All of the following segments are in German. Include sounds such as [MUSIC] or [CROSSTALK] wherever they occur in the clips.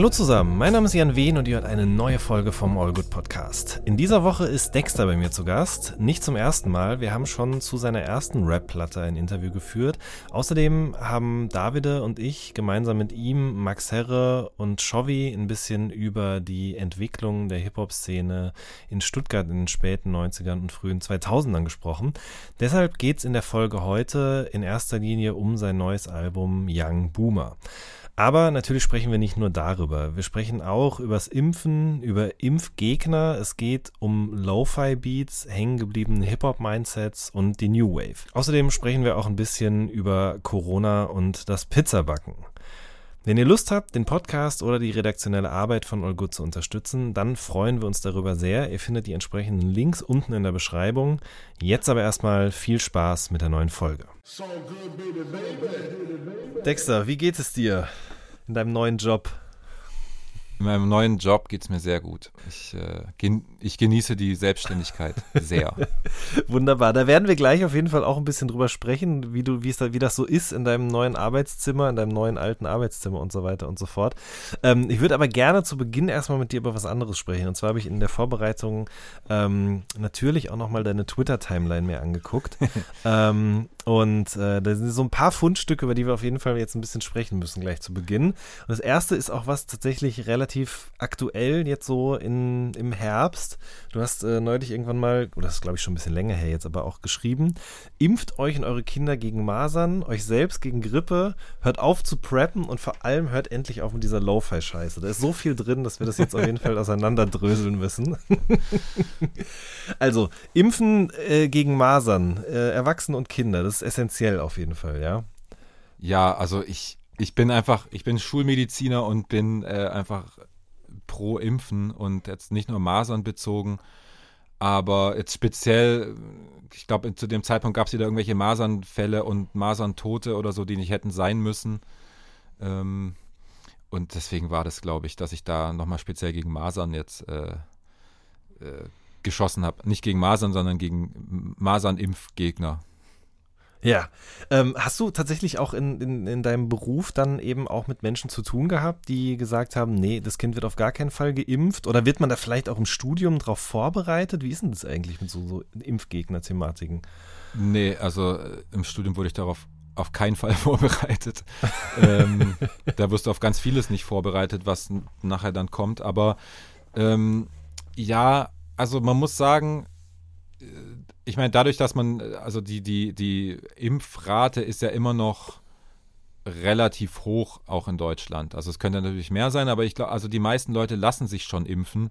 Hallo zusammen, mein Name ist Jan Wehn und ihr hört eine neue Folge vom All Good Podcast. In dieser Woche ist Dexter bei mir zu Gast. Nicht zum ersten Mal, wir haben schon zu seiner ersten Rap-Platte ein Interview geführt. Außerdem haben Davide und ich gemeinsam mit ihm, Max Herre und Chovy ein bisschen über die Entwicklung der Hip-Hop-Szene in Stuttgart in den späten 90ern und frühen 2000ern gesprochen. Deshalb geht's in der Folge heute in erster Linie um sein neues Album Young Boomer. Aber natürlich sprechen wir nicht nur darüber. Wir sprechen auch übers Impfen, über Impfgegner. Es geht um Lo-Fi-Beats, hängengebliebene Hip-Hop-Mindsets und die New Wave. Außerdem sprechen wir auch ein bisschen über Corona und das Pizzabacken. Wenn ihr Lust habt, den Podcast oder die redaktionelle Arbeit von All Good zu unterstützen, dann freuen wir uns darüber sehr. Ihr findet die entsprechenden Links unten in der Beschreibung. Jetzt aber erstmal viel Spaß mit der neuen Folge. So good, baby, baby. Dexter, wie geht es dir in deinem neuen Job? In meinem neuen Job geht es mir sehr gut. Ich, äh, gen ich genieße die Selbstständigkeit [LAUGHS] sehr. Wunderbar. Da werden wir gleich auf jeden Fall auch ein bisschen drüber sprechen, wie du, wie es da, wie das so ist in deinem neuen Arbeitszimmer, in deinem neuen alten Arbeitszimmer und so weiter und so fort. Ähm, ich würde aber gerne zu Beginn erstmal mit dir über was anderes sprechen. Und zwar habe ich in der Vorbereitung ähm, natürlich auch nochmal deine Twitter-Timeline mir angeguckt. [LAUGHS] ähm, und äh, da sind so ein paar Fundstücke, über die wir auf jeden Fall jetzt ein bisschen sprechen müssen, gleich zu Beginn. Und das erste ist auch was tatsächlich relativ aktuell, jetzt so in, im Herbst. Du hast äh, neulich irgendwann mal, oder das ist glaube ich schon ein bisschen länger her jetzt, aber auch geschrieben, impft euch und eure Kinder gegen Masern, euch selbst gegen Grippe, hört auf zu preppen und vor allem hört endlich auf mit dieser Lo-Fi-Scheiße. Da ist so viel drin, dass wir das jetzt auf jeden Fall [LAUGHS] auseinanderdröseln müssen. [LAUGHS] also, impfen äh, gegen Masern, äh, Erwachsene und Kinder, das ist essentiell auf jeden Fall, ja. Ja, also ich, ich bin einfach, ich bin Schulmediziner und bin äh, einfach pro Impfen und jetzt nicht nur Masern bezogen, aber jetzt speziell, ich glaube, zu dem Zeitpunkt gab es wieder irgendwelche Masernfälle und Maserntote oder so, die nicht hätten sein müssen. Ähm, und deswegen war das, glaube ich, dass ich da nochmal speziell gegen Masern jetzt äh, äh, geschossen habe. Nicht gegen Masern, sondern gegen Masernimpfgegner. Ja. Ähm, hast du tatsächlich auch in, in, in deinem Beruf dann eben auch mit Menschen zu tun gehabt, die gesagt haben, nee, das Kind wird auf gar keinen Fall geimpft? Oder wird man da vielleicht auch im Studium darauf vorbereitet? Wie ist denn das eigentlich mit so, so Impfgegner-Thematiken? Nee, also äh, im Studium wurde ich darauf auf keinen Fall [LAUGHS] vorbereitet. ähm, da wirst du auf ganz vieles nicht vorbereitet, was nachher dann kommt. Aber ähm, ja, also man muss sagen, äh, ich meine, dadurch, dass man, also die, die, die Impfrate ist ja immer noch relativ hoch, auch in Deutschland. Also es könnte natürlich mehr sein, aber ich glaube, also die meisten Leute lassen sich schon impfen.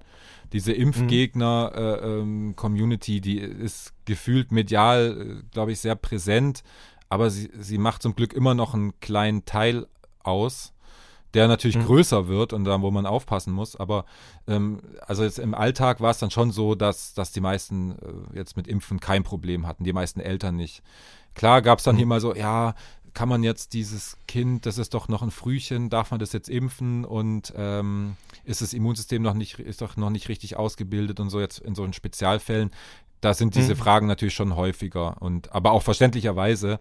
Diese Impfgegner-Community, äh, die ist gefühlt medial, glaube ich, sehr präsent, aber sie, sie macht zum Glück immer noch einen kleinen Teil aus der natürlich mhm. größer wird und da, wo man aufpassen muss. Aber ähm, also jetzt im Alltag war es dann schon so, dass, dass die meisten äh, jetzt mit Impfen kein Problem hatten, die meisten Eltern nicht. Klar gab es dann mhm. hier mal so, ja, kann man jetzt dieses Kind, das ist doch noch ein Frühchen, darf man das jetzt impfen und ähm, ist das Immunsystem noch nicht, ist doch noch nicht richtig ausgebildet und so jetzt in solchen Spezialfällen. Da sind diese mhm. Fragen natürlich schon häufiger und aber auch verständlicherweise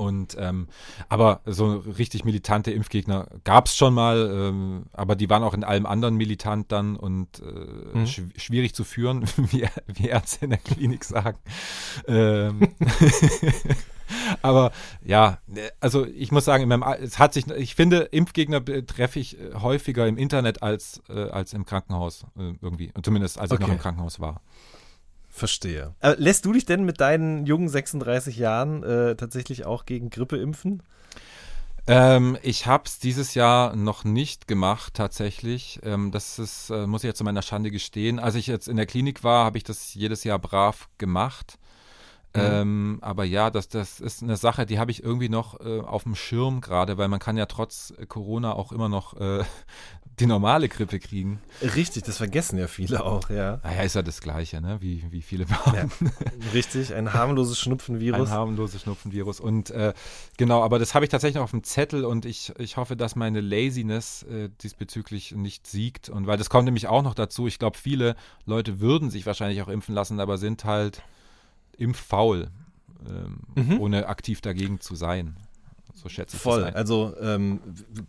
und ähm, aber so richtig militante Impfgegner gab es schon mal, ähm, aber die waren auch in allem anderen militant dann und äh, mhm. sch schwierig zu führen, [LAUGHS] wie, wie Ärzte in der Klinik sagen. Ähm, [LAUGHS] aber ja, also ich muss sagen, in meinem, es hat sich, ich finde, Impfgegner treffe ich äh, häufiger im Internet als, äh, als im Krankenhaus äh, irgendwie. Und zumindest als okay. ich noch im Krankenhaus war. Verstehe. Aber lässt du dich denn mit deinen jungen 36 Jahren äh, tatsächlich auch gegen Grippe impfen? Ähm, ich habe es dieses Jahr noch nicht gemacht, tatsächlich. Ähm, das ist, äh, muss ich jetzt zu meiner Schande gestehen. Als ich jetzt in der Klinik war, habe ich das jedes Jahr brav gemacht. Mhm. Ähm, aber ja, das, das ist eine Sache, die habe ich irgendwie noch äh, auf dem Schirm gerade, weil man kann ja trotz Corona auch immer noch äh, die normale Grippe kriegen. Richtig, das vergessen ja viele auch, ja. Naja, ist ja das Gleiche, ne? wie, wie viele behaupten. Ja, [LAUGHS] richtig, ein harmloses Schnupfenvirus. Ein harmloses Schnupfenvirus. Und äh, genau, aber das habe ich tatsächlich noch auf dem Zettel und ich, ich hoffe, dass meine Laziness äh, diesbezüglich nicht siegt. Und weil das kommt nämlich auch noch dazu, ich glaube, viele Leute würden sich wahrscheinlich auch impfen lassen, aber sind halt impffaul, ähm, mhm. ohne aktiv dagegen zu sein. So schätze ich Voll. Also ähm,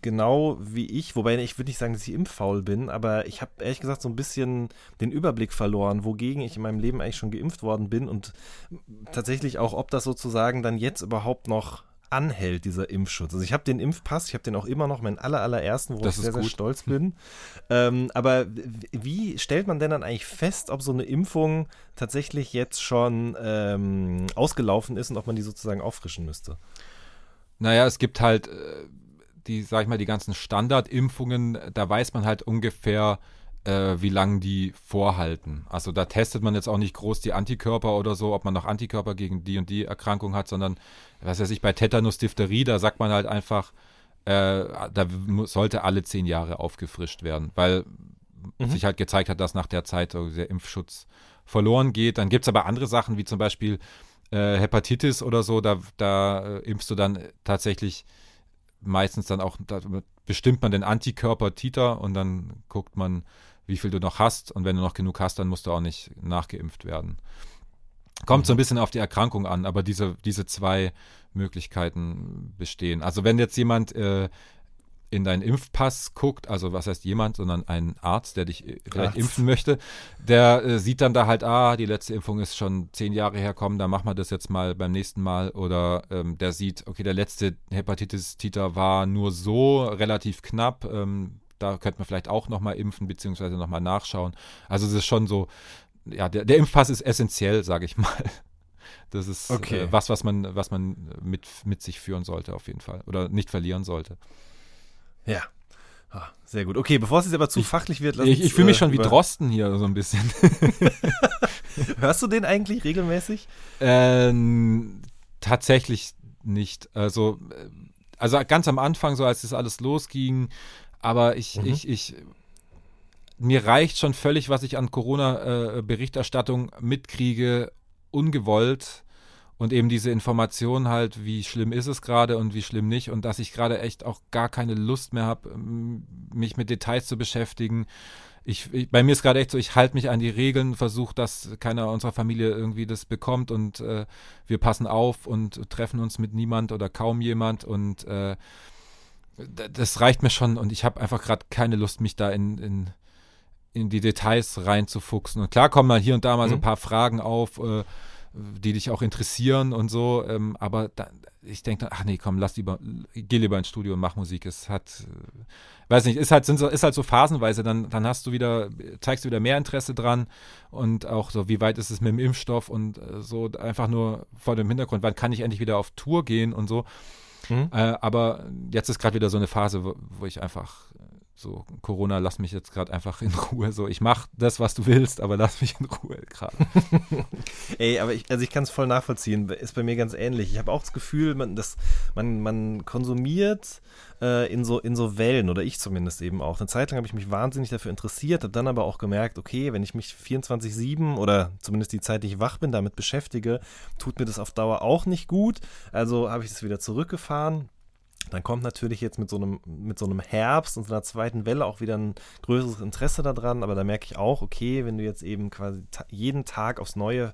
genau wie ich, wobei ich würde nicht sagen, dass ich impffaul bin, aber ich habe ehrlich gesagt so ein bisschen den Überblick verloren, wogegen ich in meinem Leben eigentlich schon geimpft worden bin und tatsächlich auch, ob das sozusagen dann jetzt überhaupt noch anhält, dieser Impfschutz. Also ich habe den Impfpass, ich habe den auch immer noch, meinen aller, allerersten, wo das ich sehr, gut. sehr stolz bin. [LAUGHS] ähm, aber wie stellt man denn dann eigentlich fest, ob so eine Impfung tatsächlich jetzt schon ähm, ausgelaufen ist und ob man die sozusagen auffrischen müsste? Naja, es gibt halt äh, die, sag ich mal, die ganzen Standardimpfungen, da weiß man halt ungefähr, äh, wie lange die vorhalten. Also da testet man jetzt auch nicht groß die Antikörper oder so, ob man noch Antikörper gegen die und die Erkrankung hat, sondern, was weiß ich, bei Tetanus, Diphtherie, da sagt man halt einfach, äh, da sollte alle zehn Jahre aufgefrischt werden, weil mhm. sich halt gezeigt hat, dass nach der Zeit der Impfschutz verloren geht. Dann gibt es aber andere Sachen, wie zum Beispiel äh, Hepatitis oder so, da, da äh, impfst du dann tatsächlich meistens dann auch, da bestimmt man den Antikörper Titer und dann guckt man, wie viel du noch hast und wenn du noch genug hast, dann musst du auch nicht nachgeimpft werden. Kommt so ein mhm. bisschen auf die Erkrankung an, aber diese, diese zwei Möglichkeiten bestehen. Also wenn jetzt jemand äh, in deinen Impfpass guckt, also was heißt jemand, sondern ein Arzt, der dich äh, vielleicht Arzt. impfen möchte, der äh, sieht dann da halt, ah, die letzte Impfung ist schon zehn Jahre herkommen, dann machen wir das jetzt mal beim nächsten Mal. Oder ähm, der sieht, okay, der letzte Hepatitis-Titer war nur so relativ knapp, ähm, da könnte man vielleicht auch nochmal impfen, beziehungsweise nochmal nachschauen. Also es ist schon so, ja, der, der Impfpass ist essentiell, sage ich [LAUGHS] mal. Das ist okay. äh, was, was man, was man mit, mit sich führen sollte, auf jeden Fall. Oder nicht verlieren sollte. Ja. Ah, sehr gut. Okay, bevor es jetzt aber zu ich, fachlich wird, lass Ich, ich fühle mich äh, schon wie Drosten hier so ein bisschen. [LAUGHS] Hörst du den eigentlich regelmäßig? Ähm, tatsächlich nicht. Also, äh, also ganz am Anfang, so als das alles losging, aber ich, mhm. ich, ich, mir reicht schon völlig, was ich an Corona-Berichterstattung äh, mitkriege, ungewollt und eben diese Information halt, wie schlimm ist es gerade und wie schlimm nicht und dass ich gerade echt auch gar keine Lust mehr habe, mich mit Details zu beschäftigen. Ich, ich, bei mir ist gerade echt so, ich halte mich an die Regeln, versuche, dass keiner unserer Familie irgendwie das bekommt und äh, wir passen auf und treffen uns mit niemand oder kaum jemand und äh, das reicht mir schon und ich habe einfach gerade keine Lust, mich da in, in, in die Details reinzufuchsen. Und klar kommen mal hier und da mal mhm. so ein paar Fragen auf, äh, die dich auch interessieren und so. Ähm, aber da, ich denke dann, ach nee, komm, lass lieber, geh lieber ins Studio und mach Musik. Es hat, äh, weiß nicht, ist halt, sind so, ist halt so phasenweise, dann, dann hast du wieder, zeigst du wieder mehr Interesse dran und auch so, wie weit ist es mit dem Impfstoff und äh, so einfach nur vor dem Hintergrund, wann kann ich endlich wieder auf Tour gehen und so. Mhm. Äh, aber jetzt ist gerade wieder so eine Phase, wo, wo ich einfach so, Corona, lass mich jetzt gerade einfach in Ruhe. So, ich mache das, was du willst, aber lass mich in Ruhe gerade. [LAUGHS] Ey, aber ich, also ich kann es voll nachvollziehen. Ist bei mir ganz ähnlich. Ich habe auch das Gefühl, man, das, man, man konsumiert äh, in, so, in so Wellen, oder ich zumindest eben auch. Eine Zeit lang habe ich mich wahnsinnig dafür interessiert, habe dann aber auch gemerkt, okay, wenn ich mich 24-7 oder zumindest die Zeit, die ich wach bin, damit beschäftige, tut mir das auf Dauer auch nicht gut. Also habe ich das wieder zurückgefahren dann kommt natürlich jetzt mit so einem, mit so einem Herbst und so einer zweiten Welle auch wieder ein größeres Interesse daran, aber da merke ich auch, okay, wenn du jetzt eben quasi ta jeden Tag aufs Neue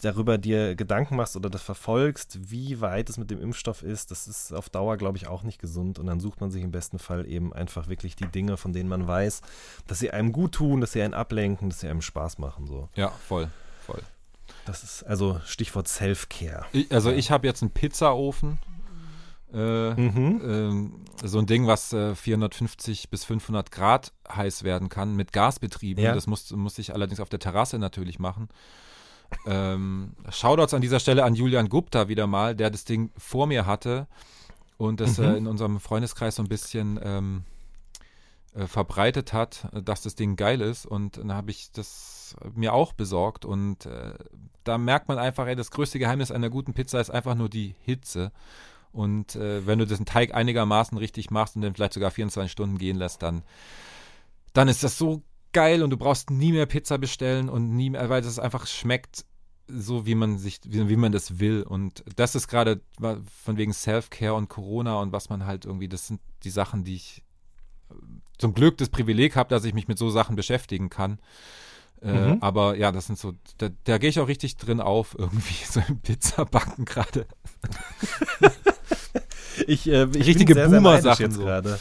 darüber dir Gedanken machst oder das verfolgst, wie weit es mit dem Impfstoff ist, das ist auf Dauer, glaube ich, auch nicht gesund und dann sucht man sich im besten Fall eben einfach wirklich die Dinge, von denen man weiß, dass sie einem gut tun, dass sie einen ablenken, dass sie einem Spaß machen, so. Ja, voll, voll. Das ist also Stichwort Self-Care. Also ich habe jetzt einen Pizzaofen, äh, mhm. äh, so ein Ding, was äh, 450 bis 500 Grad heiß werden kann, mit Gasbetrieben. Ja. Das muss, muss ich allerdings auf der Terrasse natürlich machen. Ähm, Shoutouts an dieser Stelle an Julian Gupta wieder mal, der das Ding vor mir hatte und das äh, mhm. in unserem Freundeskreis so ein bisschen ähm, äh, verbreitet hat, dass das Ding geil ist. Und dann habe ich das mir auch besorgt. Und äh, da merkt man einfach, ey, das größte Geheimnis einer guten Pizza ist einfach nur die Hitze. Und äh, wenn du diesen Teig einigermaßen richtig machst und den vielleicht sogar 24 Stunden gehen lässt, dann dann ist das so geil und du brauchst nie mehr Pizza bestellen und nie mehr, weil das einfach schmeckt so, wie man sich, wie, wie man das will. Und das ist gerade von wegen Self-Care und Corona und was man halt irgendwie, das sind die Sachen, die ich äh, zum Glück das Privileg habe, dass ich mich mit so Sachen beschäftigen kann. Äh, Mhm. aber ja, das sind so, da, da gehe ich auch richtig drin auf, [LAUGHS] irgendwie so im Pizzabacken gerade. [LAUGHS] Ich, äh, ich Richtige Boomer-Sachen jetzt so. gerade.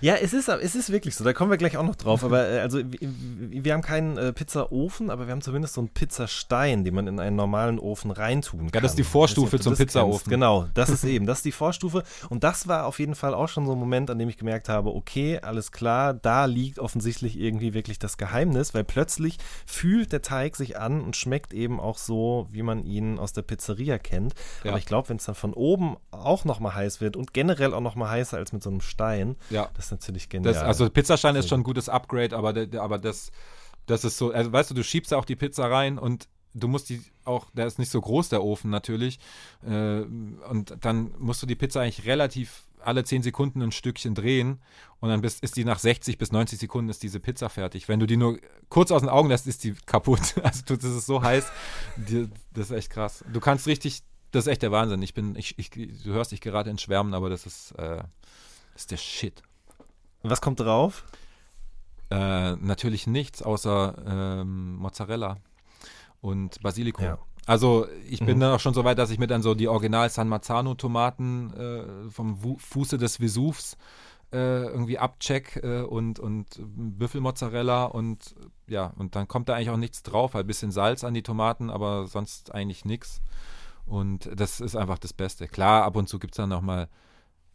Ja, es ist, es ist wirklich so. Da kommen wir gleich auch noch drauf. Aber äh, also wir, haben keinen äh, Pizzaofen, aber wir haben zumindest so einen Pizzastein, den man in einen normalen Ofen reintun kann. Ja, das ist die Vorstufe zum Pizzaofen. kennst. Genau, das ist [LAUGHS] eben, das ist die Vorstufe. Und das war auf jeden Fall auch schon so ein Moment, an dem ich gemerkt habe, okay, alles klar, da liegt offensichtlich irgendwie wirklich das Geheimnis, weil plötzlich fühlt der Teig sich an und schmeckt eben auch so, wie man ihn aus der Pizzeria kennt. Ja. Aber ich glaube, wenn es dann von oben auch nochmal heiß wird und generell auch nochmal heißer als mit so einem Stein, Ja. das ist natürlich genial. Das, also Pizzastein ist schon ein gutes Upgrade, aber, aber das, das ist so, also weißt du, du schiebst ja auch die Pizza rein und du musst die auch, der ist nicht so groß, der Ofen natürlich, äh, und dann musst du die Pizza eigentlich relativ alle 10 Sekunden ein Stückchen drehen und dann bist, ist die nach 60 bis 90 Sekunden ist diese Pizza fertig. Wenn du die nur kurz aus den Augen lässt, ist die kaputt. [LAUGHS] Also das ist so heiß, die, das ist echt krass. Du kannst richtig, das ist echt der Wahnsinn. Ich bin, ich, ich, du hörst dich gerade in Schwärmen, aber das ist, äh, das ist der Shit. Was kommt drauf? Äh, natürlich nichts außer ähm, Mozzarella und Basilikum. Ja. Also ich bin Mhm. dann auch schon so weit, dass ich mir dann so die Original San Marzano Tomaten äh, vom Wu Fuße des Vesuvs äh, irgendwie abcheck äh, und, und Büffelmozzarella und ja, und dann kommt da eigentlich auch nichts drauf, halt ein bisschen Salz an die Tomaten, aber sonst eigentlich nichts. Und das ist einfach das Beste. Klar, ab und zu gibt es dann noch mal,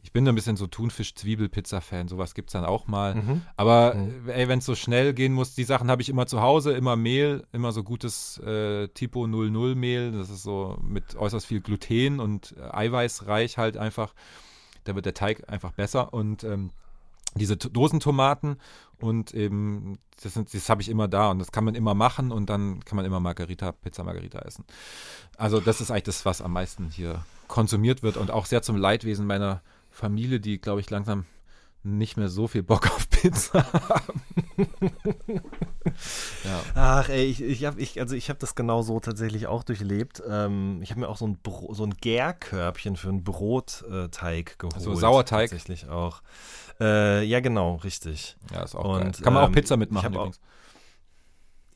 ich bin da ein bisschen so Thunfisch-Zwiebel-Pizza-Fan, sowas gibt es dann auch mal. Mhm. Aber Mhm. äh, ey, wenn es so schnell gehen muss, die Sachen habe ich immer zu Hause, immer Mehl, immer so gutes äh, Tipo 00 Mehl, das ist so mit äußerst viel Gluten und äh, eiweißreich halt einfach. Da wird der Teig einfach besser und ähm, diese Dosentomaten und eben, das, sind- das habe ich immer da und das kann man immer machen und dann kann man immer Margarita, Pizza Margarita essen. Also das ist eigentlich das, was am meisten hier konsumiert wird und auch sehr zum Leidwesen meiner Familie, die, glaube ich, langsam nicht mehr so viel Bock [LAUGHS] auf Pizza haben. [LAUGHS] ja. Ach, ey, ich, ich habe ich, also ich hab das genau so tatsächlich auch durchlebt. Ähm, ich habe mir auch so ein, Bro so ein Gärkörbchen für einen Brotteig geholt. So Sauerteig? Tatsächlich auch. Äh, ja, genau, richtig. ja, ist auch Und, geil. Kann man auch ähm, Pizza mitmachen hab auch- übrigens.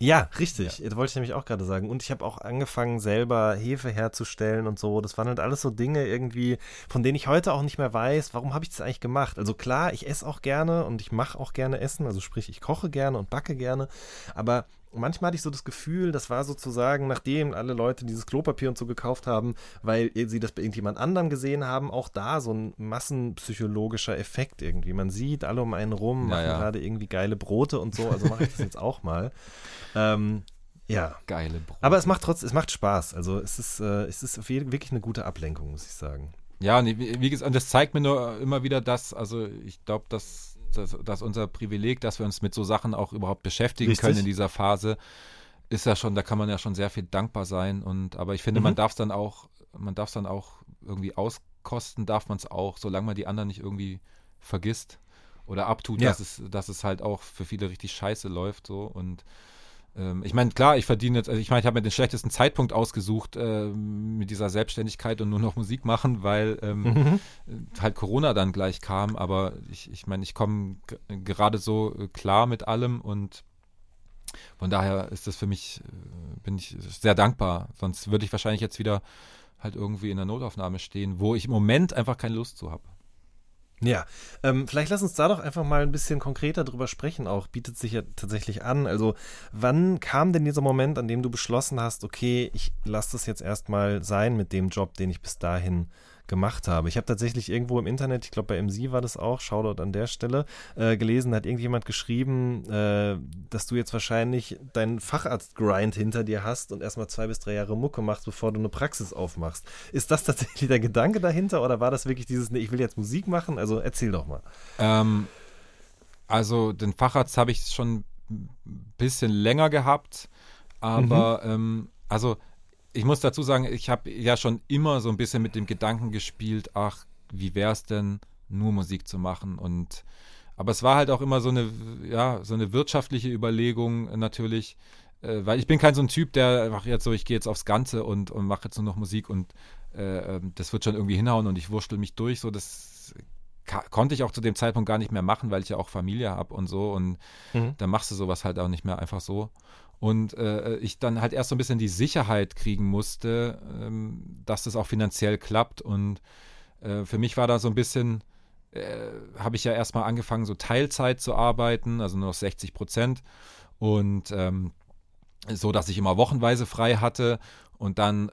Ja, richtig. Das wollte ich nämlich auch gerade sagen. Und ich habe auch angefangen, selber Hefe herzustellen und so. Das waren halt alles so Dinge irgendwie, von denen ich heute auch nicht mehr weiß, warum habe ich das eigentlich gemacht. Also klar, ich esse auch gerne und ich mache auch gerne Essen. Also sprich, ich koche gerne und backe gerne. Aber manchmal hatte ich so das Gefühl, das war sozusagen, nachdem alle Leute dieses Klopapier und so gekauft haben, weil sie das bei irgendjemand anderem gesehen haben, auch da so ein massenpsychologischer Effekt irgendwie. Man sieht alle um einen rum, machen ja. gerade irgendwie geile Brote und so. Also mache ich das jetzt auch mal. Ähm, ja. Geile Brot. Aber es macht trotzdem, es macht Spaß. Also es ist, äh, es ist wirklich eine gute Ablenkung, muss ich sagen. Ja, nee, wie, gesagt, und das zeigt mir nur immer wieder, dass, also ich glaube, dass, dass, dass unser Privileg, dass wir uns mit so Sachen auch überhaupt beschäftigen Richtig. können in dieser Phase, ist ja schon, da kann man ja schon sehr viel dankbar sein. Und aber ich finde, man Mhm. darf es dann auch, man darf es dann auch irgendwie auskosten, darf man es auch, solange man die anderen nicht irgendwie vergisst oder abtut, Ja. dass es, dass es halt auch für viele richtig scheiße läuft so und ich meine, klar, ich verdiene jetzt, also ich meine, ich habe mir den schlechtesten Zeitpunkt ausgesucht ähm, mit dieser Selbstständigkeit und nur noch Musik machen, weil ähm, Mhm. halt Corona dann gleich kam, aber ich, ich meine, ich komme gerade so äh, klar mit allem und von daher ist das für mich, äh, bin ich sehr dankbar. Sonst würde ich wahrscheinlich jetzt wieder halt irgendwie in der Notaufnahme stehen, wo ich im Moment einfach keine Lust zu habe. Ja, ähm, vielleicht lass uns da doch einfach mal ein bisschen konkreter drüber sprechen. Auch bietet sich ja tatsächlich an. Also, wann kam denn dieser Moment, an dem du beschlossen hast, okay, ich lasse das jetzt erstmal sein mit dem Job, den ich bis dahin gemacht habe? Ich habe tatsächlich irgendwo im Internet, ich glaube bei MC war das auch, Shoutout an der Stelle, äh, gelesen, hat irgendjemand geschrieben, äh, dass du jetzt wahrscheinlich deinen Facharzt-Grind hinter dir hast und erstmal zwei bis drei Jahre Mucke machst, bevor du eine Praxis aufmachst. Ist das tatsächlich der Gedanke dahinter oder war das wirklich dieses, nee, ich will jetzt Musik machen? Also erzähl doch mal. Ähm, also den Facharzt habe ich schon ein bisschen länger gehabt, aber ähm, also ich muss dazu sagen, ich habe ja schon immer so ein bisschen mit dem Gedanken gespielt, ach, wie wäre es denn, nur Musik zu machen und Aber es war halt auch immer so eine, ja, so eine wirtschaftliche Überlegung natürlich, äh, weil ich bin kein so ein Typ, der einfach jetzt so, ich gehe jetzt aufs Ganze und, und mache jetzt nur noch Musik und äh, ähm, das wird schon irgendwie hinhauen und ich wurschtel mich durch. So, das konnte ich auch zu dem Zeitpunkt gar nicht mehr machen, weil ich ja auch Familie habe und so und mhm. dann machst du sowas halt auch nicht mehr einfach so. Und äh, ich dann halt erst so ein bisschen die Sicherheit kriegen musste, ähm, dass das auch finanziell klappt. Und äh, für mich war da so ein bisschen, äh, habe ich ja erstmal angefangen, so Teilzeit zu arbeiten, also nur noch 60 Prozent. Und ähm, so, dass ich immer wochenweise frei hatte. Und dann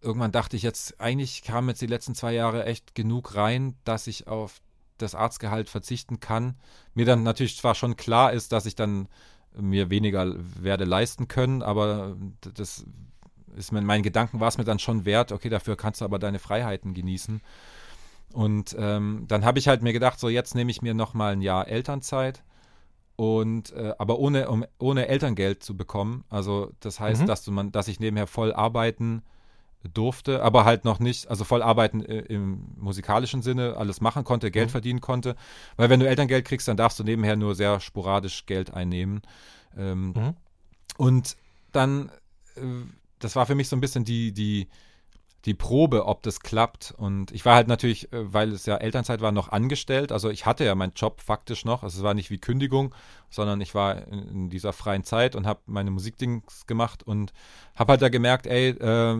irgendwann dachte ich jetzt, eigentlich kamen jetzt die letzten zwei Jahre echt genug rein, dass ich auf das Arztgehalt verzichten kann. Mir dann natürlich zwar schon klar ist, dass ich dann mir weniger werde leisten können, aber das ist mein, mein Gedanken war es mir dann schon wert, okay, dafür kannst du aber deine Freiheiten genießen. Und ähm, dann habe ich halt mir gedacht, so jetzt nehme ich mir nochmal ein Jahr Elternzeit und äh, aber ohne, um, ohne Elterngeld zu bekommen. Also das heißt, mhm. dass du man, dass ich nebenher voll arbeiten durfte, aber halt noch nicht, also voll arbeiten äh, im musikalischen Sinne, alles machen konnte, Geld mhm. verdienen konnte. Weil wenn du Elterngeld kriegst, dann darfst du nebenher nur sehr sporadisch Geld einnehmen. Ähm, mhm. Und dann, äh, das war für mich so ein bisschen die, die, die Probe, ob das klappt. Und ich war halt natürlich, äh, weil es ja Elternzeit war, noch angestellt. Also ich hatte ja meinen Job faktisch noch. Also es war nicht wie Kündigung, sondern ich war in, dieser freien Zeit und habe meine Musikdings gemacht und habe halt da gemerkt, ey, äh,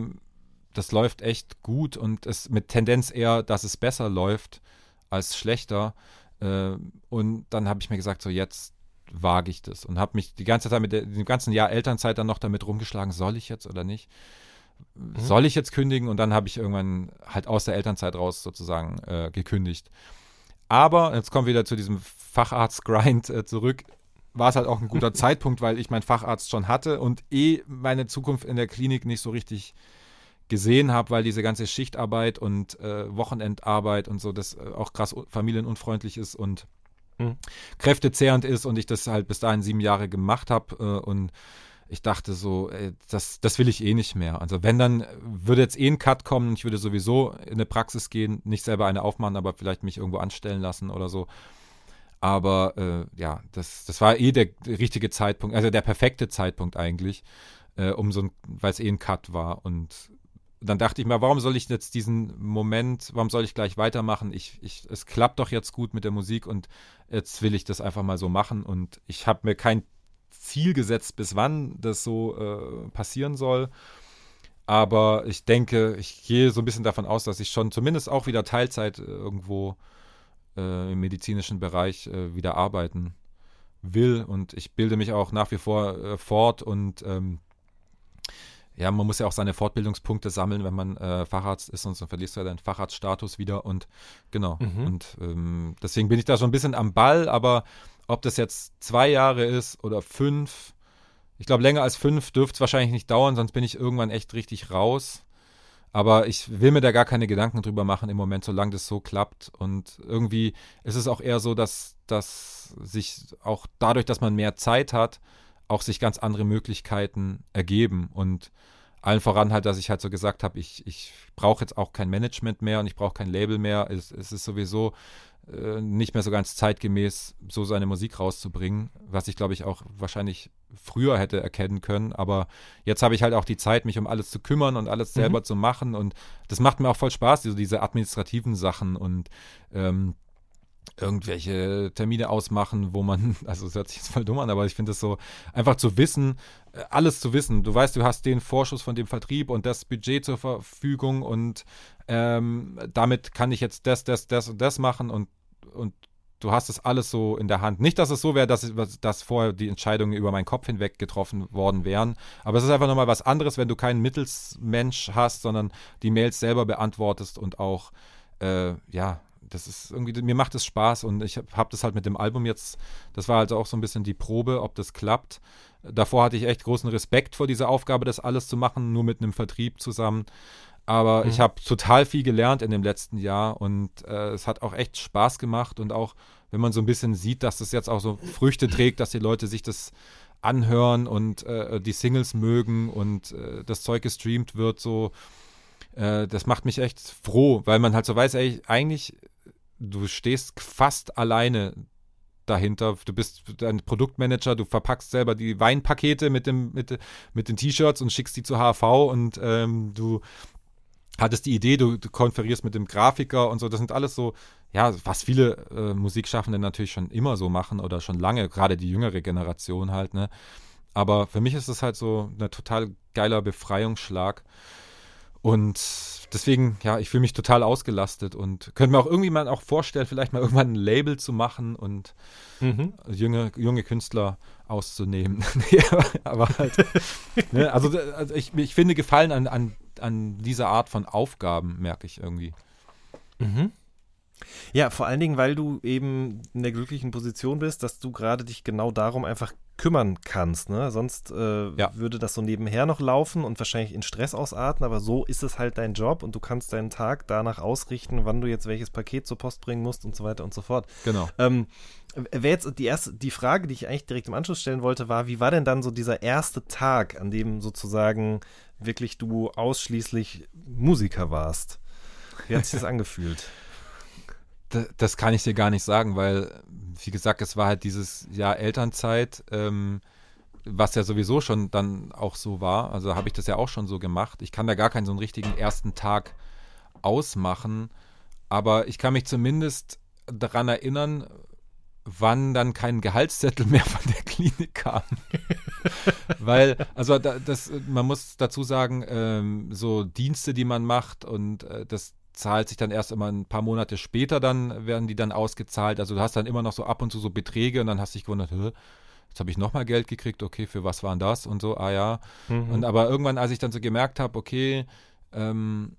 das läuft echt gut und es mit Tendenz eher, dass es besser läuft als schlechter. Äh, und dann habe ich mir gesagt, so jetzt wage ich das und habe mich die ganze Zeit mit der, dem ganzen Jahr Elternzeit dann noch damit rumgeschlagen, soll ich jetzt oder nicht? Mhm. Soll ich jetzt kündigen? Und dann habe ich irgendwann halt aus der Elternzeit raus sozusagen äh, gekündigt. Aber, jetzt kommen wir wieder zu diesem Facharzt-Grind äh, zurück, war es halt auch ein guter [LAUGHS] Zeitpunkt, weil ich meinen Facharzt schon hatte und eh meine Zukunft in der Klinik nicht so richtig gesehen habe, weil diese ganze Schichtarbeit und äh, Wochenendarbeit und so, das äh, auch krass familienunfreundlich ist und mhm. kräftezehrend ist und ich das halt bis dahin sieben Jahre gemacht habe äh, und ich dachte so, ey, das, das will ich eh nicht mehr. Also wenn, dann würde jetzt eh ein Cut kommen und ich würde sowieso in eine Praxis gehen, nicht selber eine aufmachen, aber vielleicht mich irgendwo anstellen lassen oder so. Aber äh, ja, das, das war eh der richtige Zeitpunkt, also der perfekte Zeitpunkt eigentlich, äh, um so ein, weil es eh ein Cut war. Und dann dachte ich mir, warum soll ich jetzt diesen Moment, warum soll ich gleich weitermachen? Ich, ich, es klappt doch jetzt gut mit der Musik und jetzt will ich das einfach mal so machen. Und ich habe mir kein Ziel gesetzt, bis wann das so äh, passieren soll. Aber ich denke, ich gehe so ein bisschen davon aus, dass ich schon zumindest auch wieder Teilzeit äh, irgendwo äh, im medizinischen Bereich äh, wieder arbeiten will. Und ich bilde mich auch nach wie vor äh, fort und ähm, ja, man muss ja auch seine Fortbildungspunkte sammeln, wenn man äh, Facharzt ist, sonst verlierst du ja deinen Facharztstatus wieder und genau. Mhm. Und ähm, deswegen bin ich da schon ein bisschen am Ball, aber ob das jetzt zwei Jahre ist oder fünf, ich glaube, länger als fünf dürfte es wahrscheinlich nicht dauern, sonst bin ich irgendwann echt richtig raus. Aber ich will mir da gar keine Gedanken drüber machen im Moment, solange das so klappt. Und irgendwie ist es auch eher so, dass, dass sich auch dadurch, dass man mehr Zeit hat, auch sich ganz andere Möglichkeiten ergeben. Und allen voran halt, dass ich halt so gesagt habe, ich, ich brauche jetzt auch kein Management mehr und ich brauche kein Label mehr. Es, es ist sowieso äh, nicht mehr so ganz zeitgemäß, so seine Musik rauszubringen, was ich glaube ich auch wahrscheinlich früher hätte erkennen können. Aber jetzt habe ich halt auch die Zeit, mich um alles zu kümmern und alles selber mhm. zu machen. Und das macht mir auch voll Spaß, so diese administrativen Sachen und ähm, irgendwelche Termine ausmachen, wo man, [LAUGHS] also es hört sich jetzt voll dumm an, aber ich finde es so, einfach zu wissen, äh, alles zu wissen. Du weißt, du hast den Vorschuss von dem Vertrieb und das Budget zur Verfügung und ähm, damit kann ich jetzt das, das, das und das machen und, und du hast es alles so in der Hand. Nicht, dass es so wäre, dass, dass vorher die Entscheidungen über meinen Kopf hinweg getroffen worden wären, aber es ist einfach nochmal was anderes, wenn du keinen Mittelsmensch hast, sondern die Mails selber beantwortest und auch, äh, ja, das ist irgendwie, mir macht es Spaß und ich habe hab das halt mit dem Album jetzt, das war also auch so ein bisschen die Probe, ob das klappt. Davor hatte ich echt großen Respekt vor dieser Aufgabe, das alles zu machen, nur mit einem Vertrieb zusammen. Aber mhm. ich habe total viel gelernt in dem letzten Jahr und äh, es hat auch echt Spaß gemacht und auch, wenn man so ein bisschen sieht, dass das jetzt auch so Früchte trägt, dass die Leute sich das anhören und äh, die Singles mögen und äh, das Zeug gestreamt wird, so, äh, das macht mich echt froh, weil man halt so weiß, ey, eigentlich du stehst fast alleine dahinter. Du bist ein Produktmanager, du verpackst selber die Weinpakete mit, dem, mit, mit den T-Shirts und schickst die zur HV und ähm, du hattest die Idee, du, du, konferierst mit dem Grafiker und so. Das sind alles so, ja, was viele äh, Musikschaffende natürlich schon immer so machen oder schon lange, gerade die jüngere Generation halt, ne? Aber für mich ist es halt so ein total geiler Befreiungsschlag. Und deswegen, ja, ich fühle mich total ausgelastet und könnte mir auch irgendwie mal auch vorstellen, vielleicht mal irgendwann ein Label zu machen und mhm. junge, junge Künstler auszunehmen. [LAUGHS] aber halt, ne, also, also ich, ich finde Gefallen an, an, an dieser Art von Aufgaben, merke ich irgendwie. Mhm. Ja, vor allen Dingen, weil du eben in der glücklichen Position bist, dass du gerade dich genau darum einfach kümmern kannst. Ne? Sonst äh, ja. würde das so nebenher noch laufen und wahrscheinlich in Stress ausarten, aber so ist es halt dein Job und du kannst deinen Tag danach ausrichten, wann du jetzt welches Paket zur Post bringen musst und so weiter und so fort. Genau. Ähm, Wäre jetzt die erste, die Frage, die ich eigentlich direkt im Anschluss stellen wollte, war, wie war denn dann so dieser erste Tag, an dem sozusagen wirklich du ausschließlich Musiker warst? Wie hat sich das [LAUGHS] angefühlt? Das kann ich dir gar nicht sagen, weil, wie gesagt, es war halt dieses Jahr Elternzeit, ähm, was ja sowieso schon dann auch so war. Also habe ich das ja auch schon so gemacht. Ich kann da gar keinen so einen richtigen ersten Tag ausmachen, aber ich kann mich zumindest daran erinnern, wann dann kein Gehaltszettel [LAUGHS] mehr von der Klinik kam. [LAUGHS] Weil, also das, man muss dazu sagen, ähm, so Dienste, die man macht und äh, das zahlt sich dann erst immer ein paar Monate später, dann werden die dann ausgezahlt. Also du hast dann immer noch so ab und zu so Beträge und dann hast du dich gewundert, jetzt habe ich nochmal Geld gekriegt, okay, für was waren das und so, ah ja. Mhm. Und aber irgendwann, als ich dann so gemerkt habe, okay, ähm,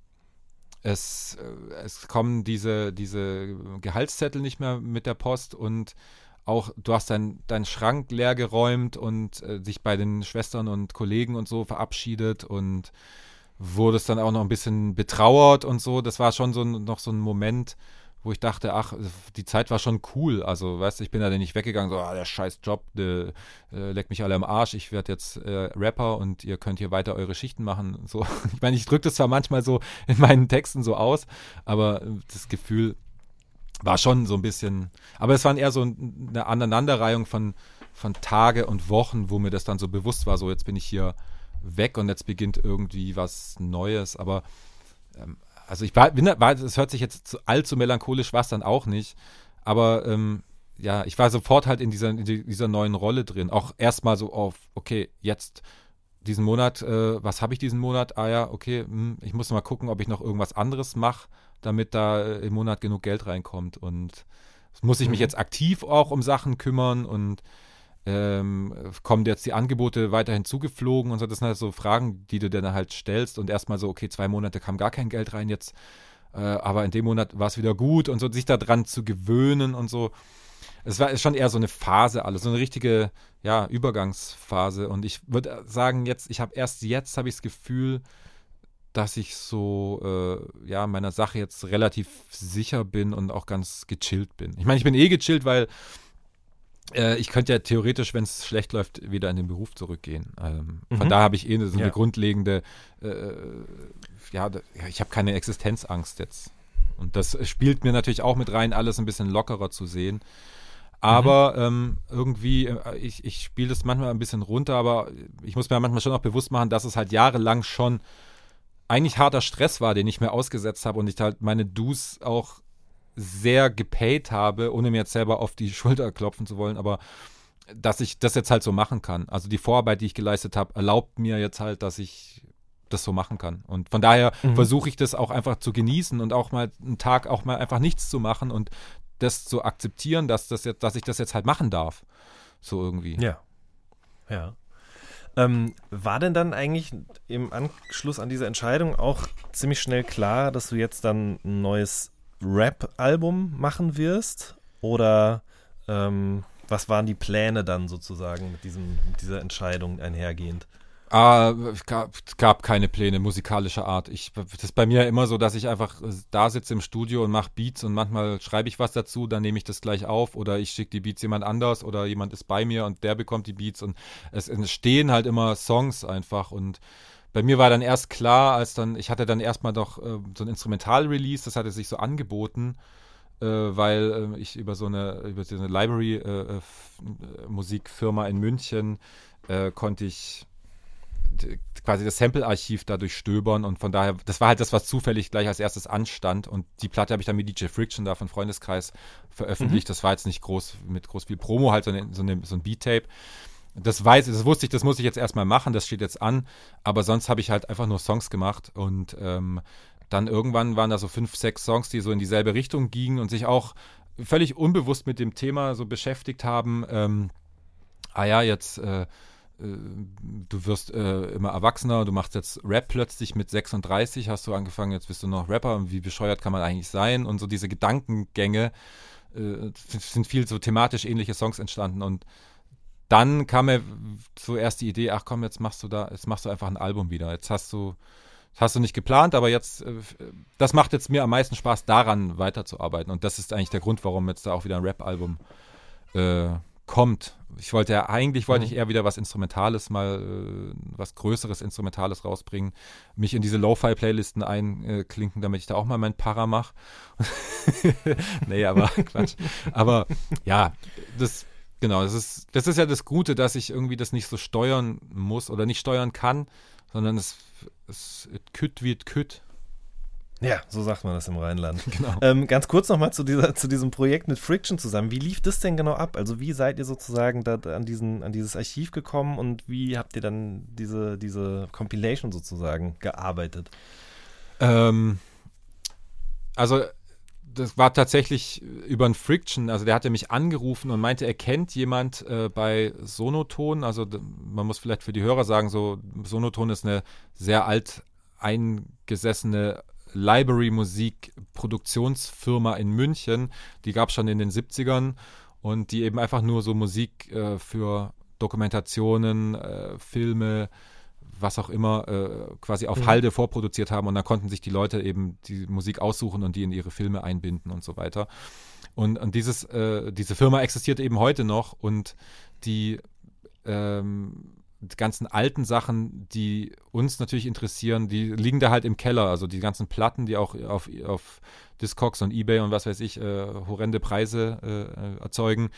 es, äh, es kommen diese, diese Gehaltszettel nicht mehr mit der Post und auch du hast deinen dein Schrank leer geräumt und äh, sich bei den Schwestern und Kollegen und so verabschiedet und wurde es dann auch noch ein bisschen betrauert und so. Das war schon so noch so ein Moment, wo ich dachte, ach, die Zeit war schon cool. Also, weißt du, ich bin da nicht weggegangen, so, ah, der scheiß Job, der, äh, leckt mich alle am Arsch, ich werde jetzt äh, Rapper und ihr könnt hier weiter eure Schichten machen. So. [LAUGHS] Ich meine, ich drücke das zwar manchmal so in meinen Texten so aus, aber das Gefühl war schon so ein bisschen, aber es waren eher so eine Aneinanderreihung von, von Tage und Wochen, wo mir das dann so bewusst war, so jetzt bin ich hier weg und jetzt beginnt irgendwie was Neues. Aber ähm, also ich war, es hört sich jetzt zu, allzu melancholisch, war es dann auch nicht. Aber ähm, ja, ich war sofort halt in dieser, in dieser neuen Rolle drin. Auch erstmal so auf, okay, jetzt diesen Monat, äh, was habe ich diesen Monat? Ah ja, okay, hm, ich muss mal gucken, ob ich noch irgendwas anderes mache, damit da äh, im Monat genug Geld reinkommt. Und muss ich mich mhm. jetzt aktiv auch um Sachen kümmern und ähm, kommen jetzt die Angebote weiterhin zugeflogen und so. Das sind halt so Fragen, die du dann halt stellst und erstmal so, okay, zwei Monate kam gar kein Geld rein, jetzt, äh, aber in dem Monat war es wieder gut und so, sich daran zu gewöhnen und so. Es war schon eher so eine Phase alles, so eine richtige, ja, Übergangsphase. Und ich würde sagen, jetzt, ich habe erst jetzt habe ich das Gefühl, dass ich so, äh, ja, meiner Sache jetzt relativ sicher bin und auch ganz gechillt bin. Ich meine, ich bin eh gechillt, weil äh, ich könnte ja theoretisch, wenn es schlecht läuft, wieder in den Beruf zurückgehen. Ähm, mhm. Von da habe ich eh so eine ja. grundlegende, äh, ja, ich habe keine Existenzangst jetzt. Und das spielt mir natürlich auch mit rein, alles ein bisschen lockerer zu sehen. Aber mhm. ähm, irgendwie, äh, ich, ich spiele das manchmal ein bisschen runter, aber ich muss mir manchmal schon auch bewusst machen, dass es halt jahrelang schon eigentlich harter Stress war, den ich mir ausgesetzt habe und ich halt meine Dues auch sehr gepaid habe, ohne mir jetzt selber auf die [LAUGHS] Schulter klopfen zu wollen, aber dass ich das jetzt halt so machen kann. Also die Vorarbeit, die ich geleistet habe, erlaubt mir jetzt halt, dass ich das so machen kann. Und von daher mhm. versuche ich das auch einfach zu genießen und auch mal einen Tag auch mal einfach nichts zu machen und das zu akzeptieren, dass das jetzt, dass ich das jetzt halt machen darf. So irgendwie. Ja. Ja. Ähm, war denn dann eigentlich im Anschluss an diese Entscheidung auch ziemlich schnell klar, dass du jetzt dann ein neues Rap-Album machen wirst? Oder ähm, was waren die Pläne dann sozusagen mit, diesem, mit dieser Entscheidung einhergehend? Ah, es gab, gab, keine Pläne musikalischer Art. Ich, das ist bei mir immer so, dass ich einfach da sitze im Studio und mache Beats und manchmal schreibe ich was dazu, dann nehme ich das gleich auf oder ich schicke die Beats jemand anders oder jemand ist bei mir und der bekommt die Beats und es entstehen halt immer Songs einfach und bei mir war dann erst klar, als dann, ich hatte dann erstmal doch äh, so ein Instrumental-Release, das hatte sich so angeboten. äh, weil äh, ich über so eine, über so eine Library-Musikfirma in München konnte ich quasi das Sample-Archiv da durchstöbern und von daher, das war halt das, was zufällig gleich als erstes anstand und die Platte habe ich dann mit DJ Friction da von Freundeskreis veröffentlicht. Mhm. Das war jetzt nicht groß mit groß viel Promo, halt so, eine, so, eine, so ein Beat-Tape. Das weiß, das wusste ich, das muss ich jetzt erstmal machen, das steht jetzt an, aber sonst habe ich halt einfach nur Songs gemacht und ähm, dann irgendwann waren da so fünf, sechs Songs, die so in dieselbe Richtung gingen und sich auch völlig unbewusst mit dem Thema so beschäftigt haben. Ähm, ah ja, jetzt äh, äh, du wirst äh, immer erwachsener, du machst jetzt Rap plötzlich mit 36, hast du angefangen, jetzt bist du noch Rapper und wie bescheuert kann man eigentlich sein und so diese Gedankengänge äh, sind viel so thematisch ähnliche Songs entstanden und dann kam mir zuerst die Idee, ach komm, jetzt machst du da, jetzt machst du einfach ein Album wieder. Jetzt hast du, das hast du nicht geplant, aber jetzt, äh, das macht jetzt mir am meisten Spaß, daran weiterzuarbeiten. Und das ist eigentlich der Grund, warum jetzt da auch wieder ein Rap-Album äh, kommt. Ich wollte ja, eigentlich wollte mhm. ich eher wieder was Instrumentales, mal äh, was Größeres Instrumentales rausbringen, mich in diese Lo-Fi-Playlisten einklinken, damit ich da auch mal mein Para mache. [LAUGHS] nee, aber [LAUGHS] Quatsch. Aber ja, das, genau, das ist, das ist ja das Gute, dass ich irgendwie das nicht so steuern muss oder nicht steuern kann, sondern es, es wie it could. Ja, so sagt man das im Rheinland. [LAUGHS] Genau. Ähm, ganz kurz nochmal zu, zu diesem Projekt mit Friction zusammen. Wie lief das denn genau ab? Also wie seid ihr sozusagen da an, diesen, an dieses Archiv gekommen und wie habt ihr dann diese, diese Compilation sozusagen gearbeitet? Ähm, also das war tatsächlich über ein Friction. Also der hatte mich angerufen und meinte, er kennt jemand äh, bei Sonoton. Also man muss vielleicht für die Hörer sagen, so Sonoton ist eine sehr alt eingesessene Library-Musik-Produktionsfirma in München. Die gab es schon in den 70ern und die eben einfach nur so Musik äh, für Dokumentationen, äh, Filme, was auch immer, äh, quasi auf mhm. Halde vorproduziert haben und da konnten sich die Leute eben die Musik aussuchen und die in ihre Filme einbinden und so weiter. Und, und dieses, äh, diese Firma existiert eben heute noch und die ähm, die ganzen alten Sachen, die uns natürlich interessieren, die liegen da halt im Keller. Also die ganzen Platten, die auch auf, auf Discogs und Ebay und was weiß ich, äh, horrende Preise äh, erzeugen,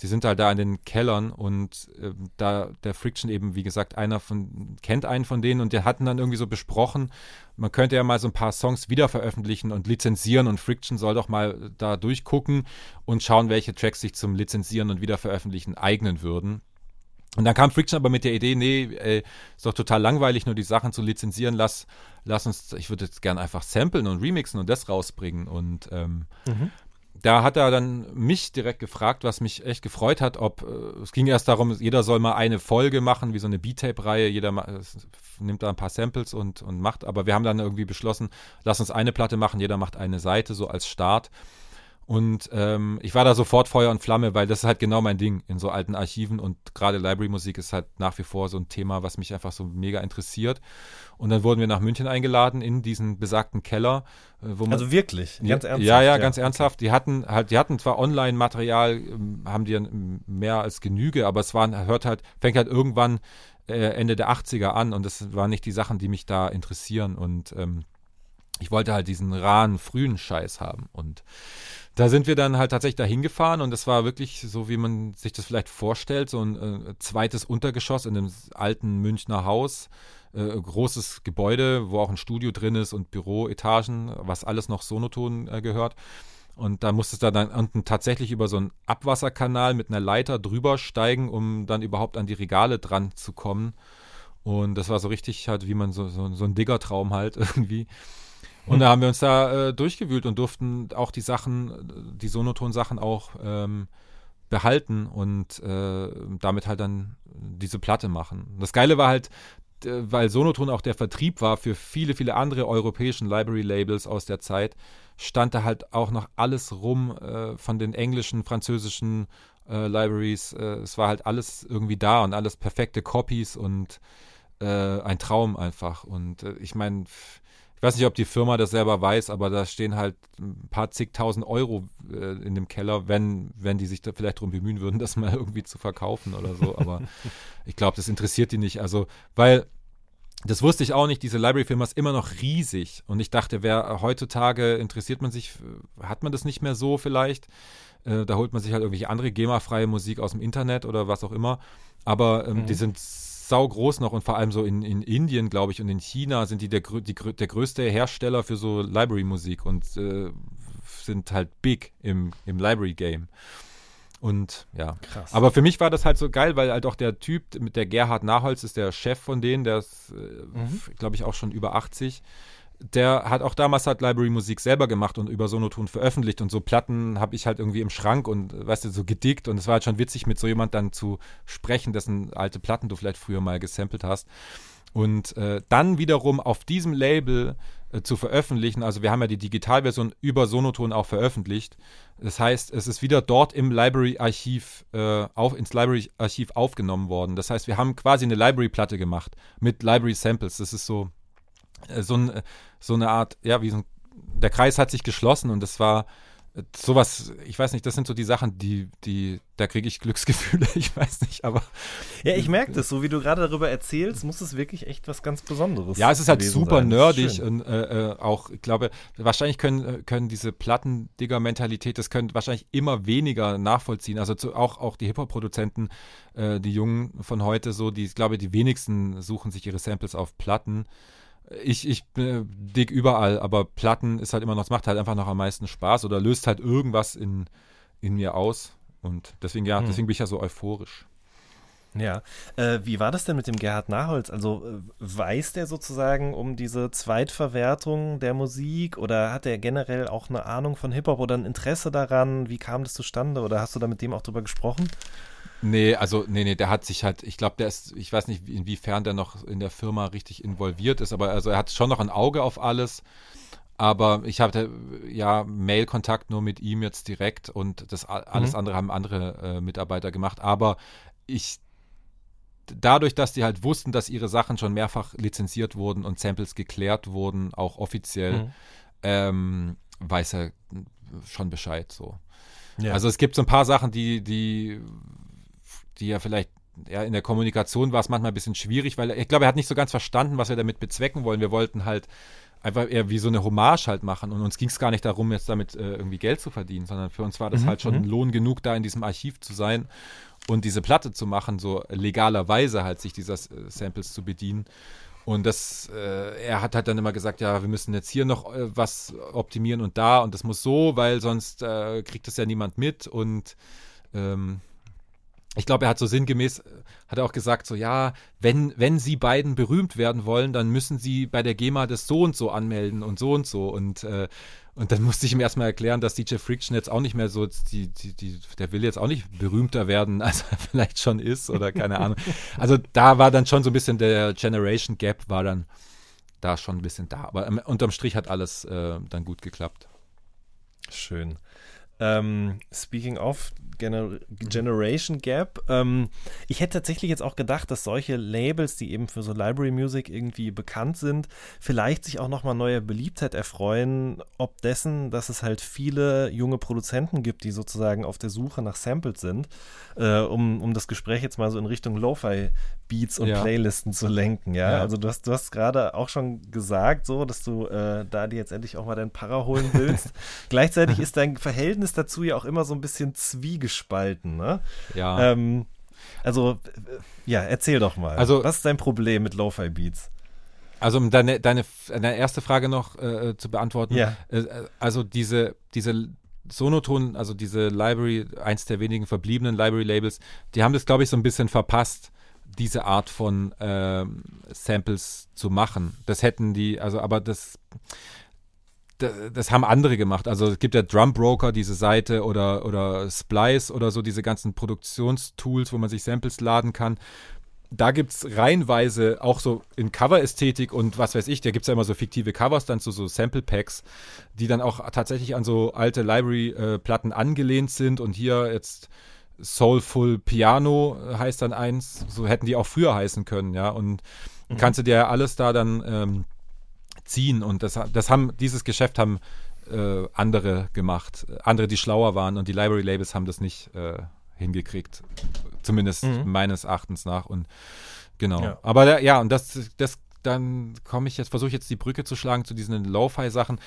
die sind halt da in den Kellern und äh, da der Friction eben, wie gesagt, einer von, kennt einen von denen und der hatten dann irgendwie so besprochen, man könnte ja mal so ein paar Songs wieder veröffentlichen und lizenzieren und Friction soll doch mal da durchgucken und schauen, welche Tracks sich zum Lizenzieren und Wiederveröffentlichen eignen würden. Und dann kam Friction aber mit der Idee, nee, ey, ist doch total langweilig, nur die Sachen zu lizenzieren. Lass, lass uns, ich würde jetzt gerne einfach samplen und remixen und das rausbringen. Und ähm, mhm. Da hat er dann mich direkt gefragt, was mich echt gefreut hat, ob, äh, es ging erst darum, jeder soll mal eine Folge machen, wie so eine B-Tape-Reihe, jeder nimmt da ein paar Samples und, und macht, aber wir haben dann irgendwie beschlossen, lass uns eine Platte machen, jeder macht eine Seite, so als Start. Und ähm, ich war da sofort Feuer und Flamme, weil das ist halt genau mein Ding in so alten Archiven und gerade Library-Musik ist halt nach wie vor so ein Thema, was mich einfach so mega interessiert. Und dann wurden wir nach München eingeladen in diesen besagten Keller. Äh, wo man, also wirklich, ganz ernsthaft. Ja, ja, ganz ernsthaft. Die hatten halt, die hatten zwar Online-Material, ähm, haben die mehr als Genüge, aber es waren, hört halt, fängt halt irgendwann äh, Ende der 80er an und das waren nicht die Sachen, die mich da interessieren und ähm, ich wollte halt diesen rahen, frühen Scheiß haben und da sind wir dann halt tatsächlich dahin gefahren und es war wirklich so, wie man sich das vielleicht vorstellt, so ein äh, zweites Untergeschoss in einem alten Münchner Haus, äh, großes Gebäude, wo auch ein Studio drin ist und Büroetagen, was alles noch Sonoton äh, gehört. Und da musstest du dann unten tatsächlich über so einen Abwasserkanal mit einer Leiter drüber steigen, um dann überhaupt an die Regale dran zu kommen. Und das war so richtig halt, wie man so, so, so ein Diggertraum halt [LAUGHS] irgendwie. Und da haben wir uns da äh, durchgewühlt und durften auch die Sachen, die Sonoton-Sachen auch ähm, behalten und äh, damit halt dann diese Platte machen. Das Geile war halt, weil Sonoton auch der Vertrieb war für viele, viele andere europäischen Library-Labels aus der Zeit, stand da halt auch noch alles rum äh, von den englischen, französischen äh, Libraries. Äh, es war halt alles irgendwie da und alles perfekte Copies und äh, ein Traum einfach. Und äh, ich meine, ich weiß nicht, ob die Firma das selber weiß, aber da stehen halt ein paar zigtausend Euro äh, in dem Keller, wenn, wenn die sich da vielleicht darum bemühen würden, [LAUGHS] das mal irgendwie zu verkaufen oder so. Aber [LAUGHS] ich glaube, das interessiert die nicht. Also, weil das wusste ich auch nicht, diese Library-Firma ist immer noch riesig. Und ich dachte, wer heutzutage interessiert man sich, hat man das nicht mehr so vielleicht? Äh, da holt man sich halt irgendwelche andere GEMA-freie Musik aus dem Internet oder was auch immer. Aber ähm, mhm. die sind sau groß noch und vor allem so in, in Indien, glaube ich, und in China sind die der, die der größte Hersteller für so Library-Musik und äh, sind halt big im, im Library-Game. Und ja. Krass. Aber für mich war das halt so geil, weil halt auch der Typ mit der Gerhard Naholz ist der Chef von denen, der ist, äh, mhm. glaube ich, auch schon über 80. Der hat auch damals halt Library-Musik selber gemacht und über Sonoton veröffentlicht und so Platten habe ich halt irgendwie im Schrank und, weißt du, so gedickt und es war halt schon witzig, mit so jemand dann zu sprechen, dessen alte Platten du vielleicht früher mal gesampelt hast. Und äh, dann wiederum auf diesem Label äh, zu veröffentlichen. Also wir haben ja die Digitalversion über Sonoton auch veröffentlicht. Das heißt, es ist wieder dort im Library-Archiv, äh, auf, ins Library-Archiv aufgenommen worden. Das heißt, wir haben quasi eine Library-Platte gemacht mit Library-Samples. Das ist so, so, ein, so eine Art, ja, wie so ein, der Kreis hat sich geschlossen und das war sowas, ich weiß nicht, das sind so die Sachen, die, die, da kriege ich Glücksgefühle, [LAUGHS] ich weiß nicht, aber. Ja, ich merke das, so wie du gerade darüber erzählst, muss es wirklich echt was ganz Besonderes Ja, es ist halt super sein. nerdig und äh, äh, auch, ich glaube, wahrscheinlich können, äh, können diese Plattendigger-Mentalität, das können wahrscheinlich immer weniger nachvollziehen. Also zu, auch, auch die Hip-Hop-Produzenten, äh, die Jungen von heute, so, die, ich glaube, die wenigsten suchen sich ihre Samples auf Platten ich, ich bin äh, dick überall, aber Platten ist halt immer noch, es macht halt einfach noch am meisten Spaß oder löst halt irgendwas in, in mir aus. Und deswegen, ja, hm. deswegen bin ich ja so euphorisch. Ja, äh, wie war das denn mit dem Gerhard Naholz? Also äh, weiß der sozusagen um diese Zweitverwertung der Musik oder hat er generell auch eine Ahnung von Hip-Hop oder ein Interesse daran? Wie kam das zustande oder hast du da mit dem auch drüber gesprochen? Nee, also, nee, nee, der hat sich halt, ich glaube, der ist, ich weiß nicht, inwiefern der noch in der Firma richtig involviert ist, aber also er hat schon noch ein Auge auf alles. Aber ich hatte ja Mail-Kontakt nur mit ihm jetzt direkt und das alles mhm. andere haben andere äh, Mitarbeiter gemacht. Aber ich, dadurch, dass die halt wussten, dass ihre Sachen schon mehrfach lizenziert wurden und Samples geklärt wurden, auch offiziell, mhm. ähm, weiß er schon Bescheid so. Ja. Also es gibt so ein paar Sachen, die, die die ja vielleicht ja, in der Kommunikation war es manchmal ein bisschen schwierig, weil ich glaube, er hat nicht so ganz verstanden, was wir damit bezwecken wollen. Wir wollten halt einfach eher wie so eine Hommage halt machen und uns ging es gar nicht darum, jetzt damit äh, irgendwie Geld zu verdienen, sondern für uns war das mhm. halt schon mhm. Lohn genug, da in diesem Archiv zu sein und diese Platte zu machen, so legalerweise halt sich dieser äh, Samples zu bedienen. Und das, äh, er hat halt dann immer gesagt, ja, wir müssen jetzt hier noch äh, was optimieren und da und das muss so, weil sonst äh, kriegt das ja niemand mit und ähm, ich glaube, er hat so sinngemäß, hat er auch gesagt, so ja, wenn, wenn sie beiden berühmt werden wollen, dann müssen sie bei der GEMA das so und so anmelden und so und so. Und, äh, und dann [LAUGHS] musste ich ihm erstmal erklären, dass DJ Friction jetzt auch nicht mehr so, die, die, die, der will jetzt auch nicht berühmter werden, [LAUGHS] als er vielleicht schon ist oder keine Ahnung. Also da war dann schon so ein bisschen der Generation Gap war dann da schon ein bisschen da. Aber unterm Strich hat alles äh, dann gut geklappt. Schön. Ähm, speaking of, Gener Generation Gap. Ähm, ich hätte tatsächlich jetzt auch gedacht, dass solche Labels, die eben für so Library Music irgendwie bekannt sind, vielleicht sich auch nochmal neue Beliebtheit erfreuen, ob dessen, dass es halt viele junge Produzenten gibt, die sozusagen auf der Suche nach Samples sind, äh, um, um das Gespräch jetzt mal so in Richtung Lo-Fi Beats und ja. Playlisten zu lenken, ja? ja. Also du hast, du hast gerade auch schon gesagt, so, dass du äh, da dir jetzt endlich auch mal dein Para holen willst. [LAUGHS] Gleichzeitig ist dein Verhältnis dazu ja auch immer so ein bisschen zwiegespalten, ne? Ja. Ähm, also, ja, erzähl doch mal. Also, was ist dein Problem mit Lo-Fi Beats? Also um deine, deine, deine erste Frage noch äh, zu beantworten. Ja. Äh, also diese, diese Sonoton, also diese Library, eins der wenigen verbliebenen Library-Labels, die haben das, glaube ich, so ein bisschen verpasst diese Art von äh, Samples zu machen. Das hätten die, also aber das, das, das, haben andere gemacht. Also es gibt ja Drum Broker, diese Seite oder, oder Splice oder so, diese ganzen Produktionstools, wo man sich Samples laden kann. Da gibt es reihenweise auch so in Cover-Ästhetik und was weiß ich, da gibt es ja immer so fiktive Covers, dann so, so Sample-Packs, die dann auch tatsächlich an so alte Library-Platten äh, angelehnt sind und hier jetzt Soulful Piano heißt dann eins, so hätten die auch früher heißen können, ja. Und mhm. kannst du dir alles da dann ähm, ziehen. Und das, das haben, dieses Geschäft haben äh, andere gemacht. Andere, die schlauer waren und die Library Labels haben das nicht äh, hingekriegt. Zumindest mhm. meines Erachtens nach. Und genau. Ja. Aber ja, und das, das dann komme ich jetzt, versuche ich jetzt die Brücke zu schlagen zu diesen Lo-Fi-Sachen.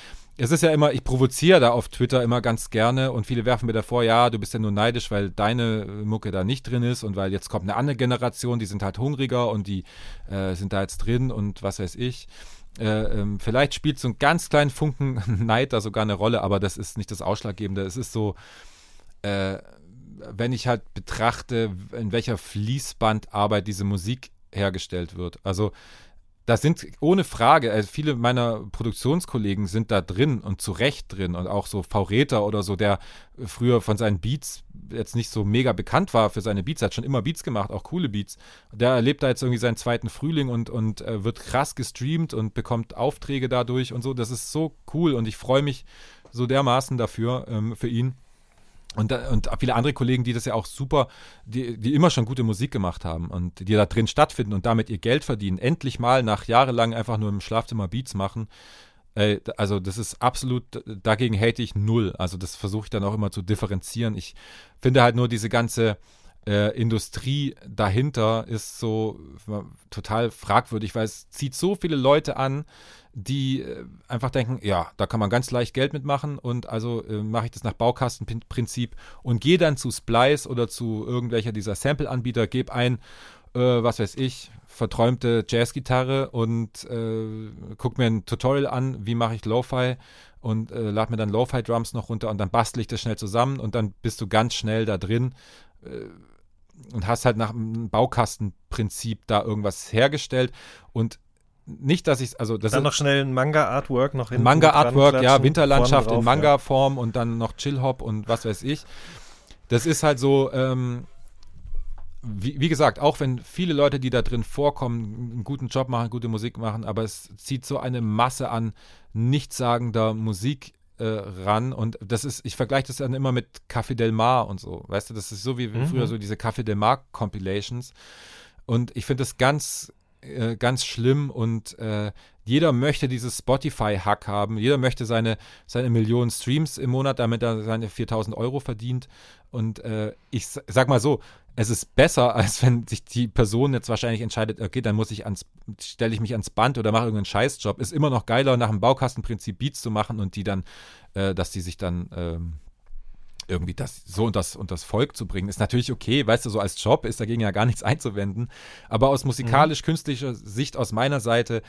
Es ist ja immer, ich provoziere da auf Twitter immer ganz gerne und viele werfen mir davor, ja, du bist ja nur neidisch, weil deine Mucke da nicht drin ist und weil jetzt kommt eine andere Generation, die sind halt hungriger und die äh, sind da jetzt drin und was weiß ich. Äh, ähm, vielleicht spielt so ein ganz kleinen Funken [LAUGHS] Neid da sogar eine Rolle, aber das ist nicht das Ausschlaggebende. Es ist so, äh, wenn ich halt betrachte, in welcher Fließbandarbeit diese Musik hergestellt wird. Also da sind ohne Frage, also viele meiner Produktionskollegen sind da drin und zu Recht drin und auch so Faureta oder so, der früher von seinen Beats jetzt nicht so mega bekannt war für seine Beats, hat schon immer Beats gemacht, auch coole Beats. Der erlebt da jetzt irgendwie seinen zweiten Frühling und, und äh, wird krass gestreamt und bekommt Aufträge dadurch und so. Das ist so cool und ich freue mich so dermaßen dafür, ähm, für ihn. Und, und viele andere Kollegen, die das ja auch super, die, die immer schon gute Musik gemacht haben und die da drin stattfinden und damit ihr Geld verdienen, endlich mal nach jahrelang einfach nur im Schlafzimmer Beats machen. Also das ist absolut, dagegen hate ich null. Also das versuche ich dann auch immer zu differenzieren. Ich finde halt nur diese ganze äh, Industrie dahinter ist so total fragwürdig, weil es zieht so viele Leute an, die äh, einfach denken, ja, da kann man ganz leicht Geld mitmachen und also äh, mache ich das nach Baukastenprinzip und gehe dann zu Splice oder zu irgendwelcher dieser Sample-Anbieter, gebe ein, äh, was weiß ich, verträumte Jazzgitarre und äh, guck mir ein Tutorial an, wie mache ich Lo-Fi und äh, lade mir dann Lo-Fi-Drums noch runter und dann bastle ich das schnell zusammen und dann bist du ganz schnell da drin. Äh, und hast halt nach einem Baukastenprinzip da irgendwas hergestellt und nicht, dass ich also das dann noch schnell ein Manga-Artwork noch hin. Manga-Artwork, ja, Winterlandschaft in Manga-Form ja. und dann noch Chill-Hop und was weiß ich. Das ist halt so, ähm, wie, wie, gesagt, auch wenn viele Leute, die da drin vorkommen, einen guten Job machen, gute Musik machen, aber es zieht so eine Masse an nichtssagender Musik äh, ran und das ist, ich vergleiche das dann immer mit Café Del Mar und so, weißt du, das ist so wie mhm. früher so diese Café Del Mar Compilations und ich finde das ganz äh, ganz schlimm und äh, jeder möchte dieses Spotify-Hack haben. Jeder möchte seine, seine Millionen Streams im Monat, damit er seine 4000 Euro verdient. Und äh, ich sag mal so, es ist besser, [LAUGHS] als wenn sich die Person jetzt wahrscheinlich entscheidet, okay, dann muss ich ans, stelle ich mich ans Band oder mache irgendeinen Scheißjob. Ist immer noch geiler, nach dem Baukastenprinzip Beats zu machen und die dann, äh, dass die sich dann ähm, irgendwie das so und das und das Volk zu bringen, ist natürlich okay, weißt du, so als Job ist dagegen ja gar nichts [LAUGHS] einzuwenden. Aber aus musikalisch-künstlicher Sicht, aus meiner Seite,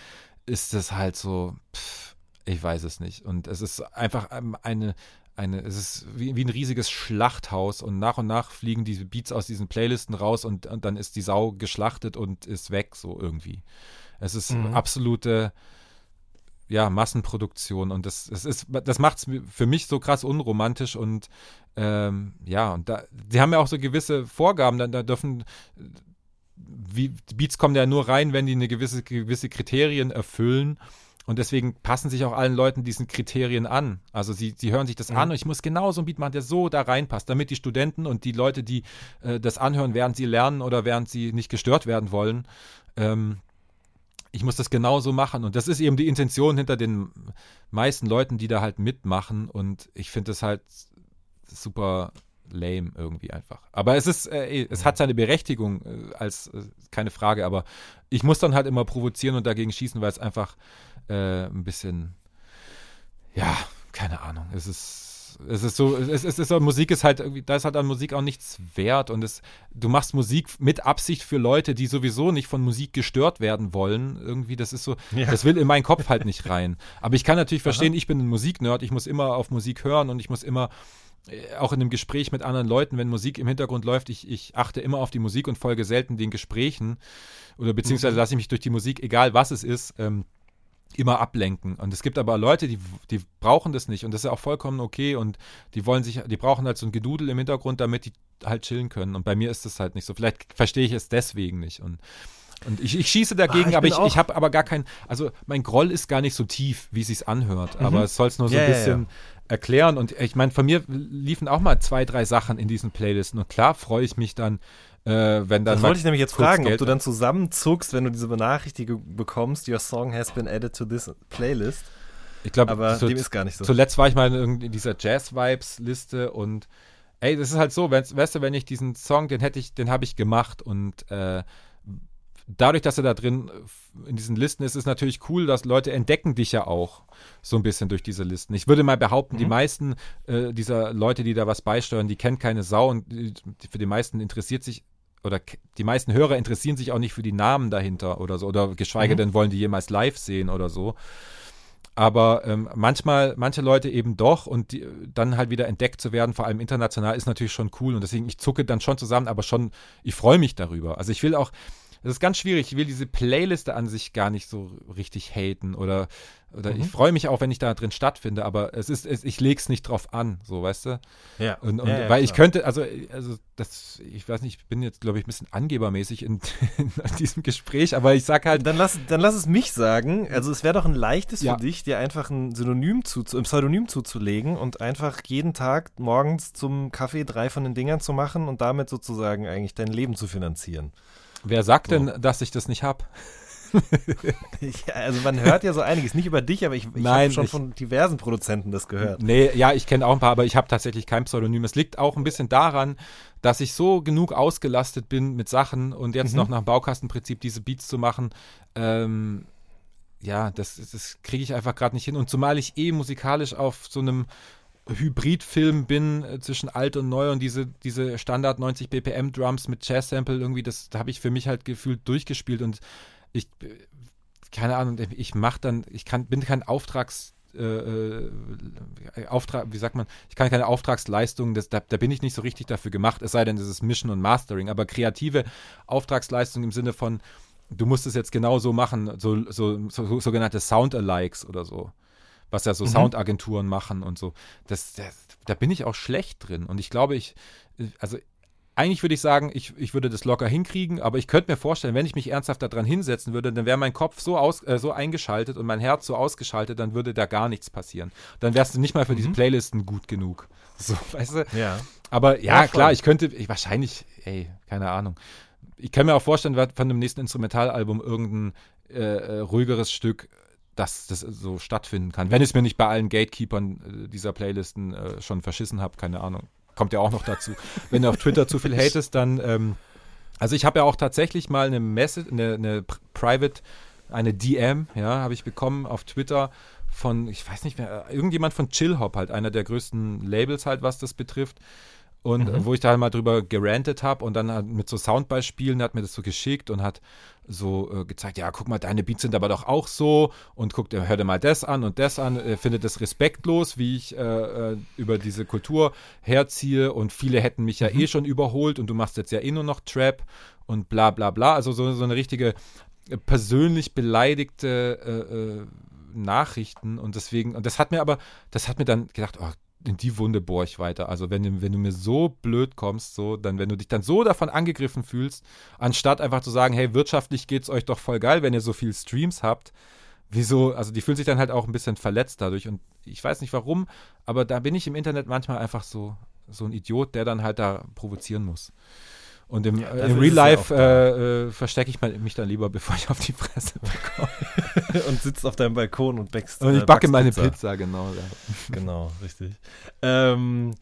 ist es halt so, pff, ich weiß es nicht. Und es ist einfach eine, eine, es ist wie, wie, ein riesiges Schlachthaus und nach und nach fliegen diese Beats aus diesen Playlisten raus und, und dann ist die Sau geschlachtet und ist weg, so irgendwie. Es ist mhm. absolute ja, Massenproduktion und das, das ist, das macht es für mich so krass unromantisch und ähm, ja, und da, die haben ja auch so gewisse Vorgaben, da, da dürfen wie, Beats kommen ja nur rein, wenn die eine gewisse, gewisse Kriterien erfüllen. Und deswegen passen sich auch allen Leuten diesen Kriterien an. Also sie, sie hören sich das mhm. an und ich muss genau so einen Beat machen, der so da reinpasst, damit die Studenten und die Leute, die äh, das anhören, während sie lernen oder während sie nicht gestört werden wollen, ähm, ich muss das genauso machen. Und das ist eben die Intention hinter den meisten Leuten, die da halt mitmachen. Und ich finde das halt super lame irgendwie einfach. Aber es ist, äh, es hat seine Berechtigung äh, als äh, keine Frage, aber ich muss dann halt immer provozieren und dagegen schießen, weil es einfach äh, ein bisschen, ja, keine Ahnung, es ist es ist so, es, es ist so, Musik ist halt irgendwie, da ist halt an Musik auch nichts wert und es, du machst Musik mit Absicht für Leute, die sowieso nicht von Musik gestört werden wollen. Irgendwie, das ist so, ja. das will in meinen Kopf halt nicht rein. [LAUGHS] Aber ich kann natürlich verstehen, Aha. ich bin ein Musiknerd, ich muss immer auf Musik hören und ich muss immer auch in einem Gespräch mit anderen Leuten, wenn Musik im Hintergrund läuft, ich, ich achte immer auf die Musik und folge selten den Gesprächen oder beziehungsweise mhm. lasse ich mich durch die Musik, egal was es ist, ähm, immer ablenken. Und es gibt aber Leute, die, die brauchen das nicht und das ist ja auch vollkommen okay und die wollen sich, die brauchen halt so ein Gedudel im Hintergrund, damit die halt chillen können. Und bei mir ist das halt nicht so. Vielleicht verstehe ich es deswegen nicht. Und und ich, ich schieße dagegen, ah, ich aber ich, ich habe aber gar kein, also mein Groll ist gar nicht so tief, wie es sich anhört. Mhm. Aber es soll es nur so yeah, ein bisschen. Erklären. Und ich meine, von mir liefen auch mal zwei, drei Sachen in diesen Playlisten. Und klar freue ich mich dann, äh, wenn dann. Das wollte ich nämlich jetzt fragen, Geld ob du dann zusammenzuckst, wenn du diese Benachrichtigung bekommst, your song has been added to this playlist. Ich glaube, aber zu, dem ist gar nicht so. Zuletzt war ich mal in, in dieser Jazz-Vibes-Liste und ey, das ist halt so, weißt du, wenn ich diesen Song, den hätte ich, den habe ich gemacht und äh, dadurch, dass er da drin in diesen Listen ist, ist natürlich cool, dass Leute entdecken dich ja auch so ein bisschen durch diese Listen. Ich würde mal behaupten, mhm. die meisten äh, dieser Leute, die da was beisteuern, die kennen keine Sau und die, für die meisten interessiert sich oder die meisten Hörer interessieren sich auch nicht für die Namen dahinter oder so, oder geschweige mhm. denn wollen die jemals live sehen oder so. Aber ähm, manchmal, manche Leute eben doch und die, dann halt wieder entdeckt zu werden, vor allem international, ist natürlich schon cool. Und deswegen, ich zucke dann schon zusammen, aber schon, ich freue mich darüber. Also ich will auch, es ist ganz schwierig. Ich will diese Playliste an sich gar nicht so richtig haten oder, oder mhm. ich freue mich auch, wenn ich da drin stattfinde, aber es ist, es, ich lege es nicht drauf an, so, weißt du? Ja. Und, und ja, ja, weil ich könnte, also, also das, ich weiß nicht, ich bin jetzt, glaube ich, ein bisschen angebermäßig in, [LAUGHS] in, diesem Gespräch, aber ich sag halt. Dann lass, dann lass es mich sagen. Also es wäre doch ein leichtes ja. für dich, dir einfach ein Synonym zu, ein Pseudonym zuzulegen und einfach jeden Tag morgens zum Kaffee drei von den Dingern zu machen und damit sozusagen eigentlich dein Leben zu finanzieren. Wer sagt denn, dass ich das nicht habe? ja, [LAUGHS] also man hört ja so einiges, nicht über dich, aber ich, ich habe schon ich, von diversen Produzenten das gehört. Nee, ja, ich kenne auch ein paar, aber ich habe tatsächlich kein Pseudonym. Es liegt auch ein bisschen daran, dass ich so genug ausgelastet bin mit Sachen und jetzt mhm. noch nach dem Baukastenprinzip diese Beats zu machen. Ähm, ja, das, das kriege ich einfach gerade nicht hin. Und zumal ich eh musikalisch auf so einem Hybridfilm bin äh, zwischen alt und neu und diese, diese Standard 90 BPM Drums mit Jazz-Sample irgendwie, das da habe ich für mich halt gefühlt durchgespielt und ich, keine Ahnung, ich mache dann, ich kann, bin kein Auftrags, äh, äh, Auftrag, wie sagt man, ich kann keine Auftragsleistung, das, da, da, bin ich nicht so richtig dafür gemacht, es sei denn, das ist Mission und Mastering, aber kreative Auftragsleistung im Sinne von, du musst es jetzt genau so machen, so, so, so sogenannte Sound-Alikes oder so was ja so mhm. Soundagenturen machen und so. Das, das, da bin ich auch schlecht drin. Und ich glaube, ich, also eigentlich würde ich sagen, ich, ich würde das locker hinkriegen, aber ich könnte mir vorstellen, wenn ich mich ernsthaft daran hinsetzen würde, dann wäre mein Kopf so, aus, äh, so eingeschaltet und mein Herz so ausgeschaltet, dann würde da gar nichts passieren. Dann wärst du nicht mal für mhm. diese Playlisten gut genug. [LAUGHS] So, weißt du? Ja. Aber ja, ja klar, ich könnte, ich, wahrscheinlich, ey, keine Ahnung. Ich kann mir auch vorstellen, von dem nächsten Instrumentalalbum irgendein äh, äh, ruhigeres Stück dass das so stattfinden kann. Wenn ich es mir nicht bei allen Gatekeepern äh, dieser Playlisten äh, schon verschissen habe, keine Ahnung. Kommt ja auch noch dazu. [LAUGHS] Wenn du auf Twitter zu viel hatest, dann. Ähm, also ich habe ja auch tatsächlich mal eine Message, eine, eine Private, eine DM, ja, habe ich bekommen auf Twitter von, ich weiß nicht mehr, irgendjemand von Chillhop, halt einer der größten Labels halt, was das betrifft. Und mhm. wo ich da mal drüber gerantet habe und dann mit so Soundbeispielen hat mir das so geschickt und hat so äh, gezeigt, ja, guck mal, deine Beats sind aber doch auch so und guck dir, hör dir mal das an und das an, er findet es respektlos, wie ich äh, äh, über diese Kultur herziehe und viele hätten mich ja mhm. eh schon überholt und du machst jetzt ja eh nur noch Trap und bla bla bla, also so, so eine richtige äh, persönlich beleidigte äh, Nachrichten und deswegen, und das hat mir aber, das hat mir dann gedacht, oh in die Wunde bohre ich weiter. Also wenn, wenn du mir so blöd kommst, so, dann, wenn du dich dann so davon angegriffen fühlst, anstatt einfach zu sagen, hey, wirtschaftlich geht's euch doch voll geil, wenn ihr so viel Streams habt, wieso, also die fühlen sich dann halt auch ein bisschen verletzt dadurch und ich weiß nicht warum, aber da bin ich im Internet manchmal einfach so, so ein Idiot, der dann halt da provozieren muss. Und im, ja, äh, im Real Life äh, äh, verstecke ich mich dann lieber, [LAUGHS] bevor ich auf die Fresse bekomme. [LAUGHS] und sitzt auf deinem Balkon und backst. Und ich äh, backe meine Pizza, Pizza genau. Ja. [LAUGHS] Genau, richtig. Ähm,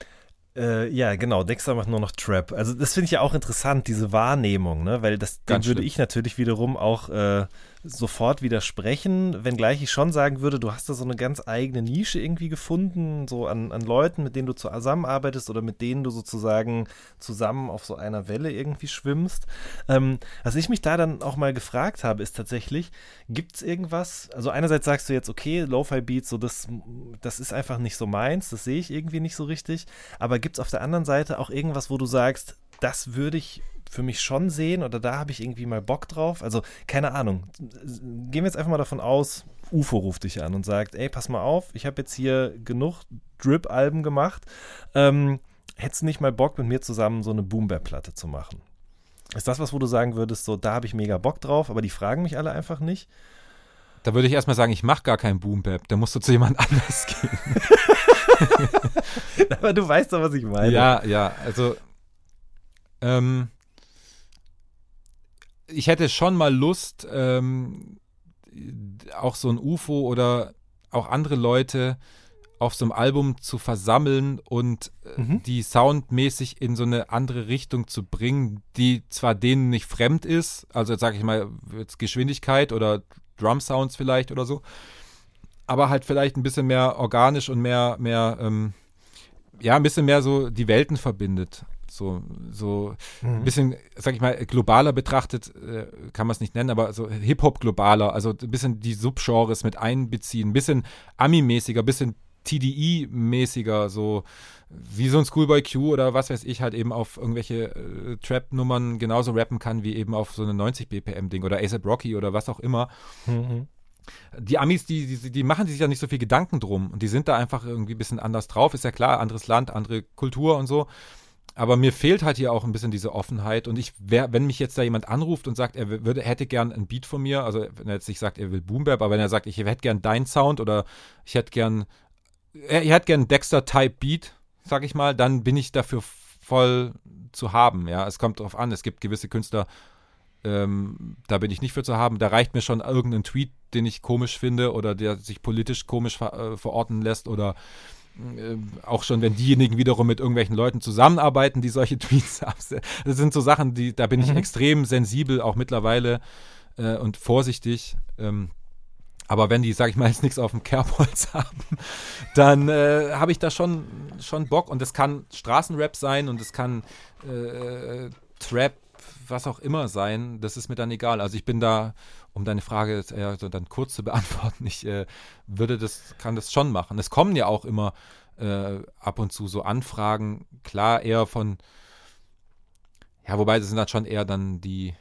äh, ja, genau. Dexter macht nur noch Trap. Also das finde ich ja auch interessant, diese Wahrnehmung, ne? Weil das würde schlimm. ich natürlich wiederum auch äh, sofort widersprechen, wenngleich ich schon sagen würde, du hast da so eine ganz eigene Nische irgendwie gefunden, so an, an Leuten, mit denen du zusammenarbeitest oder mit denen du sozusagen zusammen auf so einer Welle irgendwie schwimmst. Ähm, was ich mich da dann auch mal gefragt habe, ist tatsächlich, gibt es irgendwas, also einerseits sagst du jetzt, okay, Lo-Fi-Beats, so das, das ist einfach nicht so meins, das sehe ich irgendwie nicht so richtig, aber gibt es auf der anderen Seite auch irgendwas, wo du sagst, das würde ich für mich schon sehen oder da habe ich irgendwie mal Bock drauf. Also keine Ahnung. Gehen wir jetzt einfach mal davon aus, UFO ruft dich an und sagt, ey, pass mal auf, ich habe jetzt hier genug Drip-Alben gemacht. Ähm, hättest du nicht mal Bock, mit mir zusammen so eine Boom-Bap-Platte zu machen? Ist das was, wo du sagen würdest, so, da habe ich mega Bock drauf, aber die fragen mich alle einfach nicht? Da würde ich erstmal sagen, ich mache gar keinen Boom-Bap, da musst du zu jemand [LAUGHS] anders gehen. [LAUGHS] aber du weißt doch, was ich meine. Ja, ja, also ähm, ich hätte schon mal Lust, ähm, auch so ein UFO oder auch andere Leute auf so einem Album zu versammeln und äh, Mhm. die soundmäßig in so eine andere Richtung zu bringen, die zwar denen nicht fremd ist, also jetzt sage ich mal jetzt Geschwindigkeit oder Drum Sounds vielleicht oder so, aber halt vielleicht ein bisschen mehr organisch und mehr, mehr, ähm, ja, ein bisschen mehr so die Welten verbindet. So, so ein bisschen, sag ich mal, globaler betrachtet, äh, kann man es nicht nennen, aber so Hip-Hop globaler, also ein bisschen die Subgenres mit einbeziehen, ein bisschen Ami-mäßiger, ein bisschen TDI-mäßiger, so wie so ein Schoolboy Q oder was weiß ich halt eben auf irgendwelche äh, Trap-Nummern genauso rappen kann wie eben auf so eine 90 BPM-Ding oder ASAP Rocky oder was auch immer Mhm. die Amis, die, die, die machen sich ja nicht so viel Gedanken drum und die sind da einfach irgendwie ein bisschen anders drauf, ist ja klar, anderes Land, andere Kultur und so. Aber mir fehlt halt hier auch ein bisschen diese Offenheit und ich wär, wenn mich jetzt da jemand anruft und sagt, er würde, hätte gern ein Beat von mir, also wenn er jetzt nicht sagt, er will Boom Bap, aber wenn er sagt, ich hätte gern deinen Sound oder ich hätte gern, er, er hätte gern Dexter-Type Beat, sag ich mal, dann bin ich dafür voll zu haben, ja. Es kommt drauf an, es gibt gewisse Künstler, ähm, da bin ich nicht für zu haben. Da reicht mir schon irgendein Tweet, den ich komisch finde oder der sich politisch komisch ver äh, verorten lässt oder auch schon, wenn diejenigen wiederum mit irgendwelchen Leuten zusammenarbeiten, die solche [LAUGHS] Tweets absetzen. Das sind so Sachen, die, da bin ich Mhm. extrem sensibel auch mittlerweile äh, und vorsichtig. Ähm, aber wenn die, sag ich mal, jetzt nichts auf dem Kerbholz [LAUGHS] haben, dann äh, habe ich da schon, schon Bock. Und es kann Straßenrap sein und es kann äh, Trap, was auch immer sein. Das ist mir dann egal. Also ich bin da, um deine Frage eher so dann kurz zu [LAUGHS] beantworten, ich äh, würde das, kann das schon machen. Es kommen ja auch immer äh, ab und zu so Anfragen, klar eher von, ja, wobei das sind dann schon eher dann die,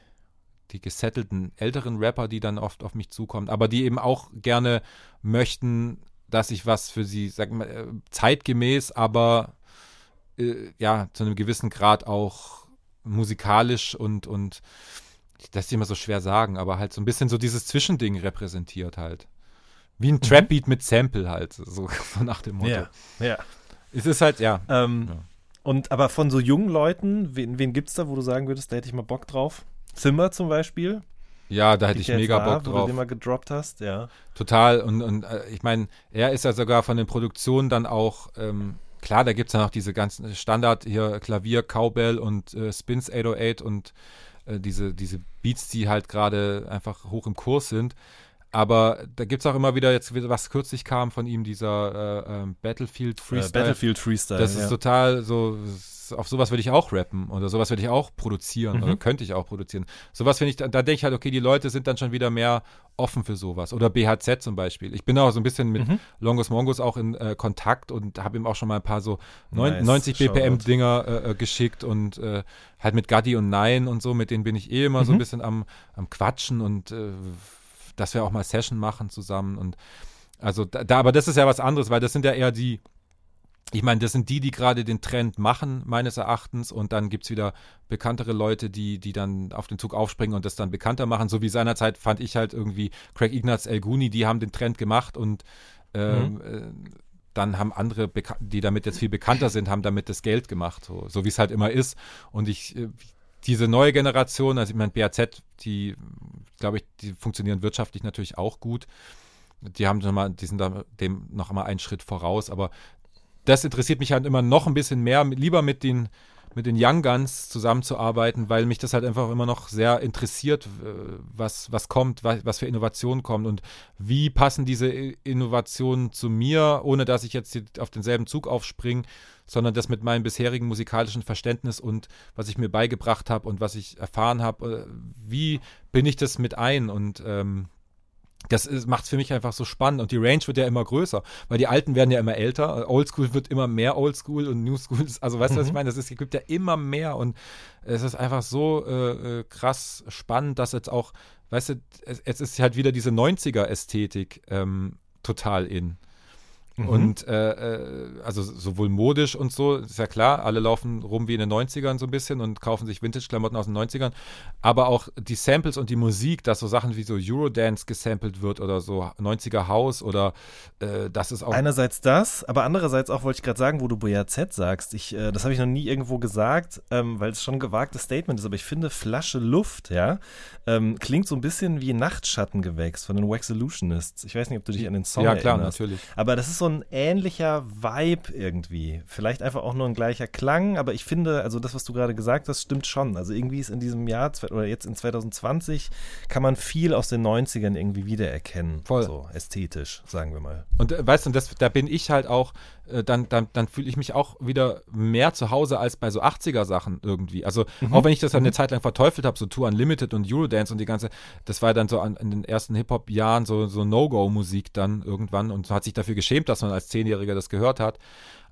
die gesettelten älteren Rapper, die dann oft auf mich zukommen, aber die eben auch gerne möchten, dass ich was für sie, sag mal, äh, zeitgemäß, aber äh, ja, zu einem gewissen Grad auch musikalisch und, und das ist immer so schwer sagen, aber halt so ein bisschen so dieses Zwischending repräsentiert halt. Wie ein Trap-Beat mit Sample halt, so, [LAUGHS] so nach dem Motto. Ja, ja. Es ist halt, ja. Ähm, Ja. Und aber von so jungen Leuten, wen, wen gibt's da, wo du sagen würdest, da hätte ich mal Bock drauf? Zimmer zum Beispiel? Ja, da hätte ich mega Bock Wo drauf. du den mal gedroppt hast, ja. Total. Und, und äh, ich meine, er ist ja sogar von den Produktionen dann auch, ähm, klar, da gibt es dann auch diese ganzen Standard hier Klavier, Cowbell und äh, Spins 808 und äh, diese, diese Beats, die halt gerade einfach hoch im Kurs sind. Aber da gibt es auch immer wieder, jetzt wieder, was kürzlich kam von ihm, dieser äh, ähm, Battlefield Äh, Freestyle. Battlefield Freestyle. Das ja. ist total so, auf sowas würde ich auch rappen oder sowas würde ich auch produzieren Mhm. oder könnte ich auch produzieren. Sowas finde ich, da, da denke ich halt, okay, die Leute sind dann schon wieder mehr offen für sowas. Oder BHZ zum Beispiel. Ich bin auch so ein bisschen mit Mhm. Longos Mongos auch in äh, Kontakt und habe ihm auch schon mal ein paar so neun, Nice, 90 BPM Shoutout. Dinger äh, äh, geschickt und äh, halt mit Gaddi und Nein und so, mit denen bin ich eh immer so ein Mhm. bisschen am, am Quatschen und äh, dass wir auch mal Session machen zusammen und also da, da, aber das ist ja was anderes, weil das sind ja eher die, ich meine, das sind die, die gerade den Trend machen, meines Erachtens. Und dann gibt es wieder bekanntere Leute, die, die dann auf den Zug aufspringen und das dann bekannter machen. So wie seinerzeit fand ich halt irgendwie Craig Ignatz, El Guni, die haben den Trend gemacht und ähm, äh, dann haben andere, beka- die damit jetzt viel bekannter sind, haben damit das Geld gemacht, so, so wie es halt immer ist. Und ich, äh, diese neue Generation, also ich meine, BAZ, die, glaube ich, die funktionieren wirtschaftlich natürlich auch gut. Die haben schon mal, die sind da dem noch mal einen Schritt voraus, aber das interessiert mich halt immer noch ein bisschen mehr, lieber mit den, mit den Young Guns zusammenzuarbeiten, weil mich das halt einfach immer noch sehr interessiert, was, was kommt, was, was für Innovationen kommen und wie passen diese Innovationen zu mir, ohne dass ich jetzt auf denselben Zug aufspringe, sondern das mit meinem bisherigen musikalischen Verständnis und was ich mir beigebracht habe und was ich erfahren habe, äh, wie bin ich das mit ein? Und ähm, das macht es für mich einfach so spannend und die Range wird ja immer größer, weil die Alten werden ja immer älter, Oldschool wird immer mehr Oldschool und New School, ist, also weißt du, was ich Mhm. meine, das ist, es gibt ja immer mehr und es ist einfach so äh, äh, krass spannend, dass jetzt auch, weißt du, es, es ist halt wieder diese 90er-Ästhetik ähm, total in. Mhm. Und äh, äh, also sowohl modisch und so, ist ja klar, alle laufen rum wie in den 90ern so ein bisschen und kaufen sich Vintage-Klamotten aus den 90ern. Aber auch die Samples und die Musik, dass so Sachen wie so Eurodance gesampelt wird oder so 90er House oder äh, das ist auch. Einerseits das, aber andererseits auch wollte ich gerade sagen, wo du BAZ sagst. Ich, äh, das habe ich noch nie irgendwo gesagt, ähm, weil es schon ein gewagtes Statement ist. Aber ich finde Flasche Luft, ja, ähm, klingt so ein bisschen wie Nachtschattengewächs von den Wax Solutionists. Ich weiß nicht, ob du dich an den Song ja, klar, erinnerst. natürlich. Aber das ist so so ein ähnlicher Vibe irgendwie. Vielleicht einfach auch nur ein gleicher Klang, aber ich finde, also das, was du gerade gesagt hast, stimmt schon. Also irgendwie ist in diesem Jahr oder jetzt in 2020 kann man viel aus den 90ern irgendwie wiedererkennen. Voll. So ästhetisch, sagen wir mal. Und äh, weißt du, das, da bin ich halt auch, äh, dann, dann, dann fühle ich mich auch wieder mehr zu Hause als bei so 80er-Sachen irgendwie. Also Mhm. auch wenn ich das dann eine Zeit lang verteufelt habe, so Tour Unlimited und Eurodance und die ganze, das war dann so an, in den ersten Hip-Hop-Jahren so, so No-Go-Musik dann irgendwann und hat sich dafür geschämt, dass man als Zehnjähriger das gehört hat.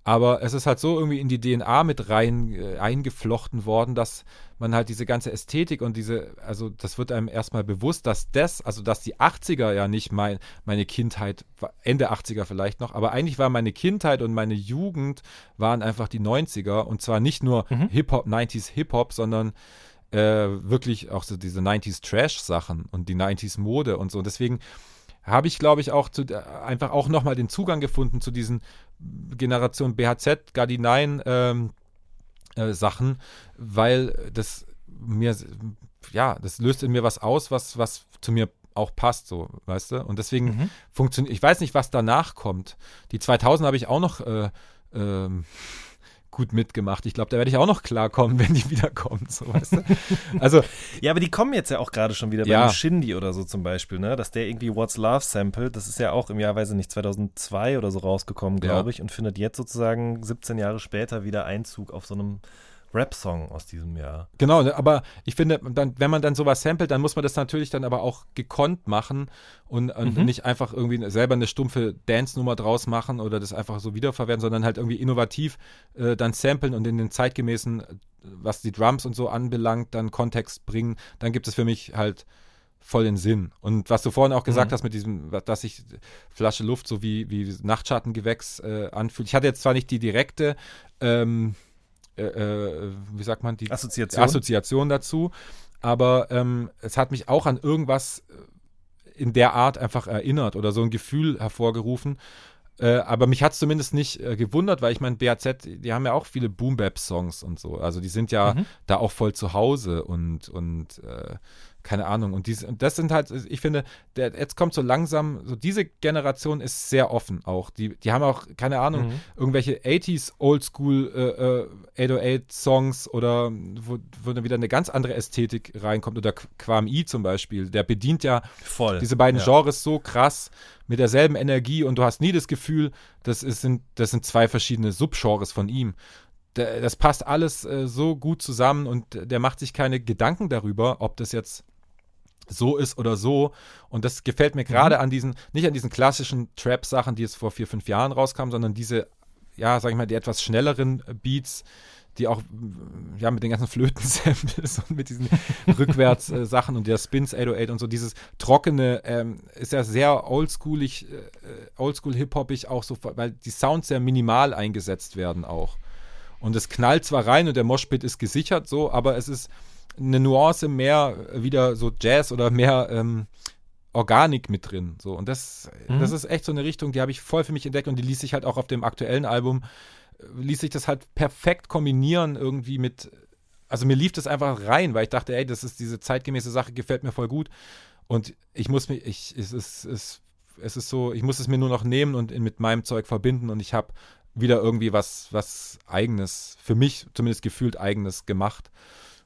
Aber es ist halt so irgendwie in die DNA mit rein äh, eingeflochten worden, dass man halt diese ganze Ästhetik und diese, also das wird einem erstmal bewusst, dass das, also dass die 80er ja nicht mein, meine Kindheit, war, Ende 80er vielleicht noch, aber eigentlich war meine Kindheit und meine Jugend waren einfach die 90er und zwar nicht nur Hip-Hop, 90s Hip-Hop, sondern äh, wirklich auch so diese 90s Trash-Sachen und die 90s Mode und so. Deswegen habe ich, glaube ich, auch zu, äh, einfach auch nochmal den Zugang gefunden zu diesen Generation BHZ, Gadi 9 ähm, äh, Sachen, weil das mir, ja, das löst in mir was aus, was, was zu mir auch passt, so, weißt du? Und deswegen Mhm. funktioniert, ich weiß nicht, was danach kommt. Die 2000 habe ich auch noch äh, ähm, gut mitgemacht. Ich glaube, da werde ich auch noch klarkommen, [LAUGHS] wenn die wiederkommen, so, weißt du? Also, [LAUGHS] Ja, aber die kommen jetzt ja auch gerade schon wieder bei Ja. dem Shindy oder so zum Beispiel, ne? Dass der irgendwie What's Love samplet, das ist ja auch im Jahr, weiß ich nicht, 2002 oder so rausgekommen, glaube Ja. ich, und findet jetzt sozusagen 17 Jahre später wieder Einzug auf so einem Rap-Song aus diesem Jahr. Genau, ne, aber ich finde, dann, wenn man dann sowas samplet, dann muss man das natürlich dann aber auch gekonnt machen und, und Mhm. nicht einfach irgendwie selber eine stumpfe Dance-Nummer draus machen oder das einfach so wiederverwerten, sondern halt irgendwie innovativ äh, dann samplen und in den zeitgemäßen, äh, was die Drums und so anbelangt, dann Kontext bringen, dann gibt es für mich halt voll den Sinn. Und was du vorhin auch gesagt Mhm. hast mit diesem, dass sich Flasche Luft so wie, wie Nachtschattengewächs äh, anfühlt. Ich hatte jetzt zwar nicht die direkte ähm, äh, äh, wie sagt man, die Assoziation. Assoziation dazu. Aber ähm, es hat mich auch an irgendwas äh, in der Art einfach erinnert oder so ein Gefühl hervorgerufen. Äh, aber mich hat es zumindest nicht äh, gewundert, weil ich meine, BAZ, die haben ja auch viele Boom-Bap-Songs und so. Also die sind ja Mhm. da auch voll zu Hause und, und äh, keine Ahnung. Und, dies, und das sind halt, ich finde, der, jetzt kommt so langsam, so diese Generation ist sehr offen auch. Die, die haben auch, keine Ahnung, Mhm. irgendwelche 80s Oldschool äh, äh, 808-Songs oder wo, wo dann wieder eine ganz andere Ästhetik reinkommt. Oder Qu- Quam I zum Beispiel, der bedient ja Voll. diese beiden ja. Genres so krass mit derselben Energie und du hast nie das Gefühl, das, ist, sind, das sind zwei verschiedene Subgenres von ihm. Das passt alles äh, so gut zusammen und der macht sich keine Gedanken darüber, ob das jetzt so ist oder so. Und das gefällt mir gerade an diesen, nicht an diesen klassischen Trap-Sachen, die jetzt vor vier, fünf Jahren rauskamen, sondern diese, ja, sag ich mal, die etwas schnelleren äh, Beats, die auch, mm, ja, mit den ganzen Flöten-Samples [LAUGHS] und mit diesen [LAUGHS] Rückwärts-Sachen und der Spins 808 und so, dieses trockene, ähm, ist ja sehr oldschoolig, äh, oldschool-hip-hoppig auch so, weil die Sounds sehr minimal eingesetzt werden auch. Und es knallt zwar rein und der Moshpit ist gesichert so, aber es ist eine Nuance mehr wieder so Jazz oder mehr ähm, Organik mit drin. So. Und das, Mhm. das ist echt so eine Richtung, die habe ich voll für mich entdeckt und die ließ sich halt auch auf dem aktuellen Album, äh, ließ sich das halt perfekt kombinieren irgendwie mit, also mir lief das einfach rein, weil ich dachte, ey, das ist diese zeitgemäße Sache, gefällt mir voll gut. Und ich muss mich, ich, es ist, es, es ist so, ich muss es mir nur noch nehmen und mit meinem Zeug verbinden und ich habe wieder irgendwie was, was eigenes, für mich zumindest gefühlt eigenes gemacht.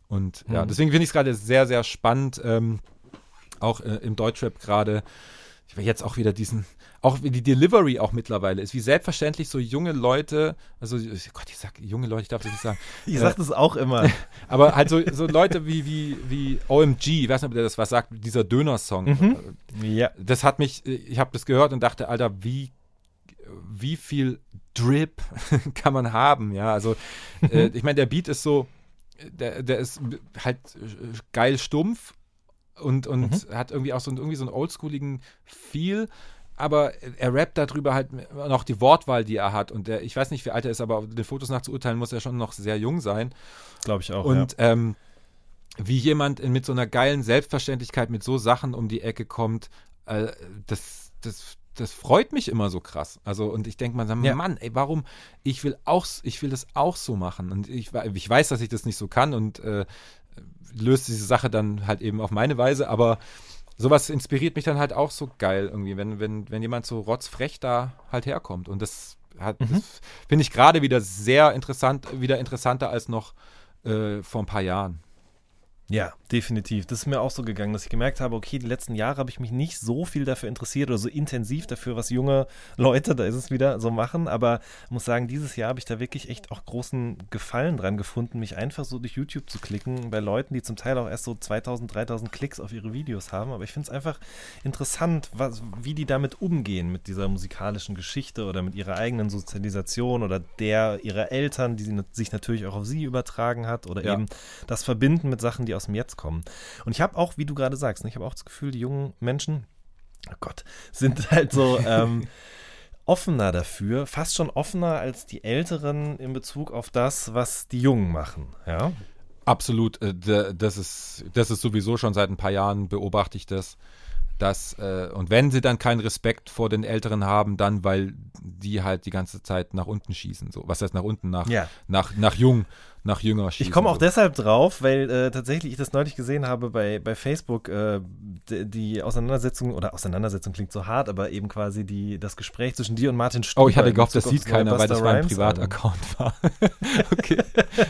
Und ja, Mhm. deswegen finde ich es gerade sehr, sehr spannend, ähm, auch äh, im Deutschrap gerade. Ich will jetzt auch wieder diesen, auch wie die Delivery auch mittlerweile ist, wie selbstverständlich so junge Leute, also Gott, ich sag junge Leute, ich darf das nicht sagen, [LAUGHS] Ich Äh, sag das auch immer. [LAUGHS] aber halt so, so Leute wie, wie, wie OMG, ich weiß nicht, ob der das was sagt, dieser Döner-Song. Mhm. ja. Das hat mich, ich habe das gehört und dachte, Alter, wie, wie viel Drip [LAUGHS] kann man haben, ja, also äh, ich meine, der Beat ist so, der, der ist halt äh, geil stumpf und, und hat irgendwie auch so, einen- irgendwie so einen oldschooligen Feel, aber er rappt darüber halt noch die Wortwahl, die er hat. Und der, ich weiß nicht, wie alt er ist, aber den Fotos nach zu urteilen, muss er schon noch sehr jung sein. Glaube ich auch. und ähm, wie jemand in- mit so einer geilen Selbstverständlichkeit mit so Sachen um die Ecke kommt, äh, das, das, das freut mich immer so krass. Also, und ich denke mal, Ja. Mann, ey, warum? Ich will auch, ich will das auch so machen. Und ich, ich weiß, dass ich das nicht so kann und äh, löst diese Sache dann halt eben auf meine Weise, aber sowas inspiriert mich dann halt auch so geil irgendwie, wenn, wenn, wenn jemand so rotzfrech da halt herkommt. Und das hat, Mhm. finde ich gerade wieder sehr interessant, wieder interessanter als noch äh, vor ein paar Jahren. Ja, definitiv. Das ist mir auch so gegangen, dass ich gemerkt habe, okay, die letzten Jahre habe ich mich nicht so viel dafür interessiert oder so intensiv dafür, was junge [LAUGHS] Leute, da ist es wieder, so machen. Aber ich muss sagen, dieses Jahr habe ich da wirklich echt auch großen Gefallen dran gefunden, mich einfach so durch YouTube zu klicken bei Leuten, die zum Teil auch erst so 2000, 3000 Klicks auf ihre Videos haben. Aber ich finde es einfach interessant, was, wie die damit umgehen, mit dieser musikalischen Geschichte oder mit ihrer eigenen Sozialisation oder der ihrer Eltern, die sie, sich natürlich auch auf sie übertragen hat oder Ja. eben das Verbinden mit Sachen, die aus dem Jetzt kommen. Und ich habe auch, wie du gerade sagst, ne, ich habe auch das Gefühl, die jungen Menschen, oh Gott, sind [LAUGHS] halt so ähm, offener dafür, fast schon offener als die Älteren in Bezug auf das, was die Jungen machen. Ja, Absolut, äh, das ist, das ist sowieso schon seit ein paar Jahren beobachte ich das. Dass, äh, und wenn sie dann keinen Respekt vor den Älteren haben, dann weil die halt die ganze Zeit nach unten schießen. So. Was heißt nach unten? Nach, Ja. nach, nach jung, nach jünger schießen. Ich komme auch deshalb drauf, weil äh, tatsächlich ich das neulich gesehen habe bei, bei Facebook, äh, die Auseinandersetzung, oder Auseinandersetzung klingt so hart, aber eben quasi die, das Gespräch zwischen dir und Martin Stuber. Oh, ich hatte gehofft, das sieht keiner, weil das mein. Privataccount [LAUGHS] war. [LAUGHS] okay.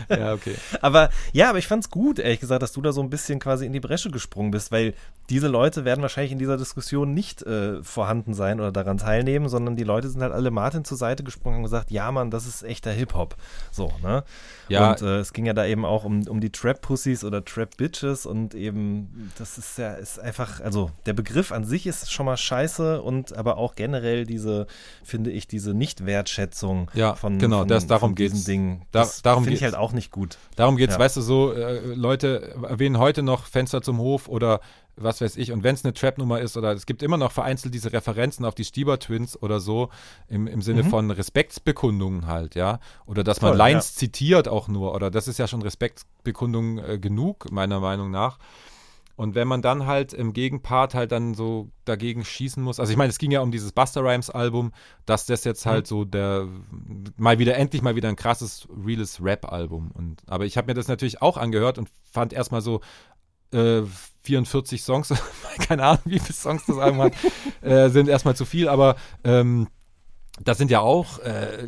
Ja, okay. Aber ja, aber ich fand's gut, ehrlich gesagt, dass du da so ein bisschen quasi in die Bresche gesprungen bist, weil diese Leute werden wahrscheinlich in dieser Diskussion nicht äh, vorhanden sein oder daran teilnehmen, sondern die Leute sind halt alle Martin zur Seite gesprungen und gesagt, ja Mann, das ist echter Hip-Hop. So, ne? Ja. Und äh, es ging ja da eben auch um, um die Trap-Pussies oder Trap-Bitches und eben, das ist ja, ist einfach, also der Begriff an sich ist schon mal scheiße und aber auch generell diese, finde ich, diese Nicht-Wertschätzung Ja, von, genau, von, das- darum von diesem geht's. Ding. Da- Das darum finde ich halt auch nicht gut. Darum geht's, Ja. weißt du, so äh, Leute erwähnen heute noch Fenster zum Hof oder was weiß ich. Und wenn es eine Trap-Nummer ist oder es gibt immer noch vereinzelt diese Referenzen auf die Stieber Twins oder so im, im Sinne von Respektsbekundungen halt, ja. Oder dass man Voll, Lines zitiert auch nur. Oder das ist ja schon Respektsbekundung äh, genug, meiner Meinung nach. Und wenn man dann halt im Gegenpart halt dann so dagegen schießen muss, also ich meine, es ging ja um dieses Buster Rhymes Album, dass das jetzt halt so der mal wieder endlich mal wieder ein krasses reales Rap Album und aber ich habe mir das natürlich auch angehört und fand erstmal so äh, 44 Songs, [LAUGHS] keine Ahnung, wie viele Songs das Album hat, äh, sind erstmal zu viel, aber ähm, das sind ja auch äh, äh,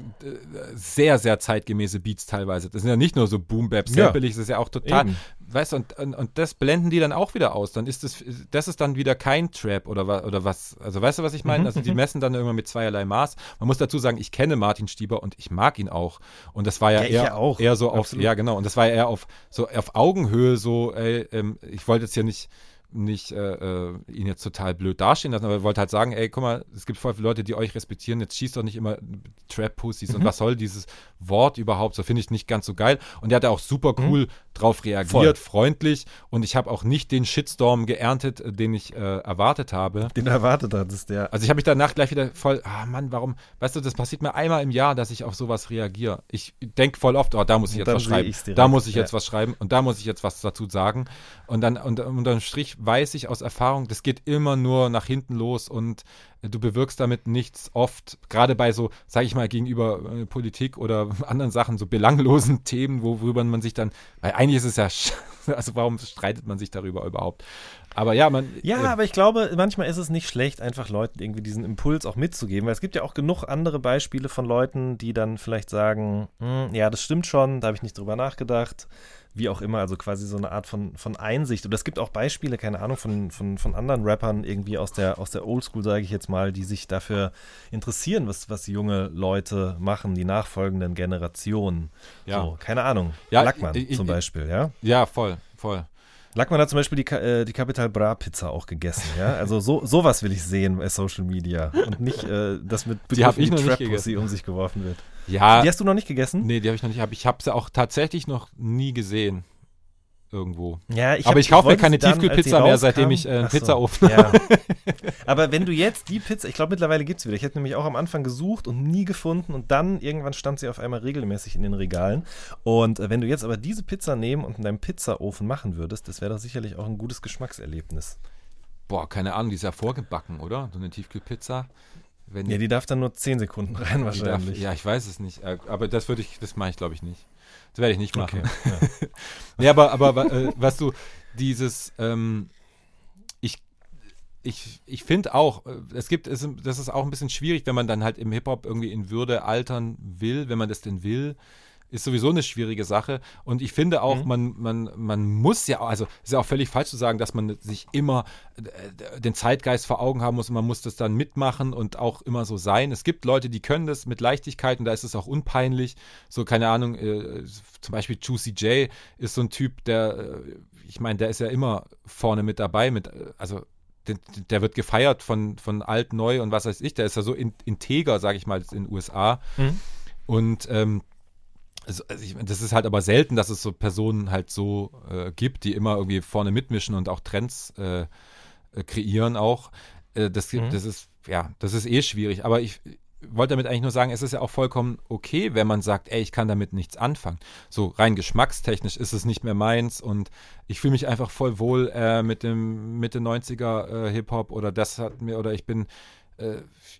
sehr, sehr zeitgemäße Beats teilweise. Das sind ja nicht nur so Boom-Bap, Ja. Sampelig, das ist ja auch total, Eben. Weißt du, und, und, und das blenden die dann auch wieder aus. Dann ist das, das ist dann wieder kein Trap oder, wa- oder was. Also weißt du, was ich meine? Also die messen dann irgendwann mit zweierlei Maß. Man muss dazu sagen, ich kenne Martin Stieber und ich mag ihn auch. Und das war ja, Ja, eher, ja auch. eher so auf, Absolut. ja genau, und das war ja eher auf so auf Augenhöhe, so, ey, ähm, ich wollte jetzt hier nicht nicht äh, äh, ihn jetzt total blöd dastehen lassen, aber er wollte halt sagen, ey, guck mal, es gibt voll viele Leute, die euch respektieren, jetzt schießt doch nicht immer Trap-Pussies Mhm. und was soll dieses Wort überhaupt, so finde ich nicht ganz so geil. Und er hat ja auch super Mhm. Drauf reagiert, freundlich und ich habe auch nicht den Shitstorm geerntet, äh, den ich äh, erwartet habe. Den erwartet hattest, ja. Also ich habe mich danach gleich wieder voll, ah Mann, warum, weißt du, das passiert mir einmal im Jahr, dass ich auf sowas reagiere. Ich denke voll oft, oh, da muss ich jetzt was schreiben, direkt, da muss ich jetzt ja. was schreiben und da muss ich jetzt was dazu sagen. Und dann und, unterm Strich weiß ich aus Erfahrung, das geht immer nur nach hinten los und du bewirkst damit nichts oft, gerade bei so, sage ich mal, gegenüber äh, Politik oder [LAUGHS] anderen Sachen, so belanglosen Themen, worüber man sich dann, weil eigentlich ist es ja, [LAUGHS] also warum streitet man sich darüber überhaupt? Aber ja, man. Ja, äh, aber ich glaube, manchmal ist es nicht schlecht, einfach Leuten irgendwie diesen Impuls auch mitzugeben, weil es gibt ja auch genug andere Beispiele von Leuten, die dann vielleicht sagen, "Hm, ja, das stimmt schon, da habe ich nicht drüber nachgedacht, wie auch immer, also quasi so eine Art von, von Einsicht. Oder es gibt auch Beispiele, keine Ahnung, von, von, von anderen Rappern irgendwie aus der, aus der Oldschool, sage ich jetzt mal, die sich dafür interessieren, was, was junge Leute machen, die nachfolgenden Generationen. Ja. So, keine Ahnung. Ja, Lackmann ich- ich- zum Beispiel, ja. ja, voll, voll. Lackmann hat zum Beispiel die, äh, die Capital Bra Pizza auch gegessen, ja. Also so, [LAUGHS] sowas will ich sehen bei Social Media und nicht, äh, dass mit Die Begriffen ich wie noch nicht Trap Pussy gegessen. um sich geworfen wird. Ja, Die hast du noch nicht gegessen? Nee, die habe ich noch nicht. Ich habe sie auch tatsächlich noch nie gesehen. Irgendwo. Ja, Aber ich kaufe mir keine Tiefkühlpizza mehr, seitdem ich, äh, einen so, Pizzaofen Ja. [LAUGHS] Aber wenn du jetzt die Pizza, ich glaube mittlerweile gibt es wieder. Ich hätte nämlich auch am Anfang gesucht und nie gefunden und dann irgendwann stand sie auf einmal regelmäßig in den Regalen. Und äh, wenn du jetzt aber diese Pizza nehmen und in deinem Pizzaofen machen würdest, das wäre doch sicherlich auch ein gutes Geschmackserlebnis. Boah, keine Ahnung, die ist ja vorgebacken, oder? So eine Tiefkühlpizza. Wenn Ja, die darf dann nur 10 Sekunden [LAUGHS] rein die darf, wahrscheinlich. ja, ich weiß es nicht. Äh, Aber das würde ich, das mache ich glaube ich nicht. Das werde ich nicht machen. Okay. Ja. [LAUGHS] Nee, aber, aber äh, weißt du, dieses, ähm, ich, ich, ich finde auch, äh, es gibt, es, das ist auch ein bisschen schwierig, wenn man dann halt im Hip-Hop irgendwie in Würde altern will, wenn man das denn will ist sowieso eine schwierige Sache. Und ich finde auch, mhm. man, man, man muss ja, also ist ja auch völlig falsch zu sagen, dass man sich immer äh, den Zeitgeist vor Augen haben muss und man muss das dann mitmachen und auch immer so sein. Es gibt Leute, die können das mit Leichtigkeit und da ist es auch unpeinlich. So, keine Ahnung, äh, zum Beispiel Juicy J ist so ein Typ, der, äh, ich meine, der ist ja immer vorne mit dabei, mit, äh, also der wird gefeiert von, von alt, neu und was weiß ich. Der ist ja so in, integer, sage ich mal, in den USA. Mhm. Und ähm, also, also ich, das ist halt aber selten, dass es so Personen halt so äh, gibt, die immer irgendwie vorne mitmischen und auch Trends äh, äh kreieren auch. Äh, das, mhm. das ist, ja, das ist eh schwierig. Aber ich wollte damit eigentlich nur sagen, es ist ja auch vollkommen okay, wenn man sagt, ey, ich kann damit nichts anfangen. So rein geschmackstechnisch ist es nicht mehr meins und ich fühle mich einfach voll wohl äh, mit dem Mitte 90er äh, Hip-Hop oder das hat mir, oder ich bin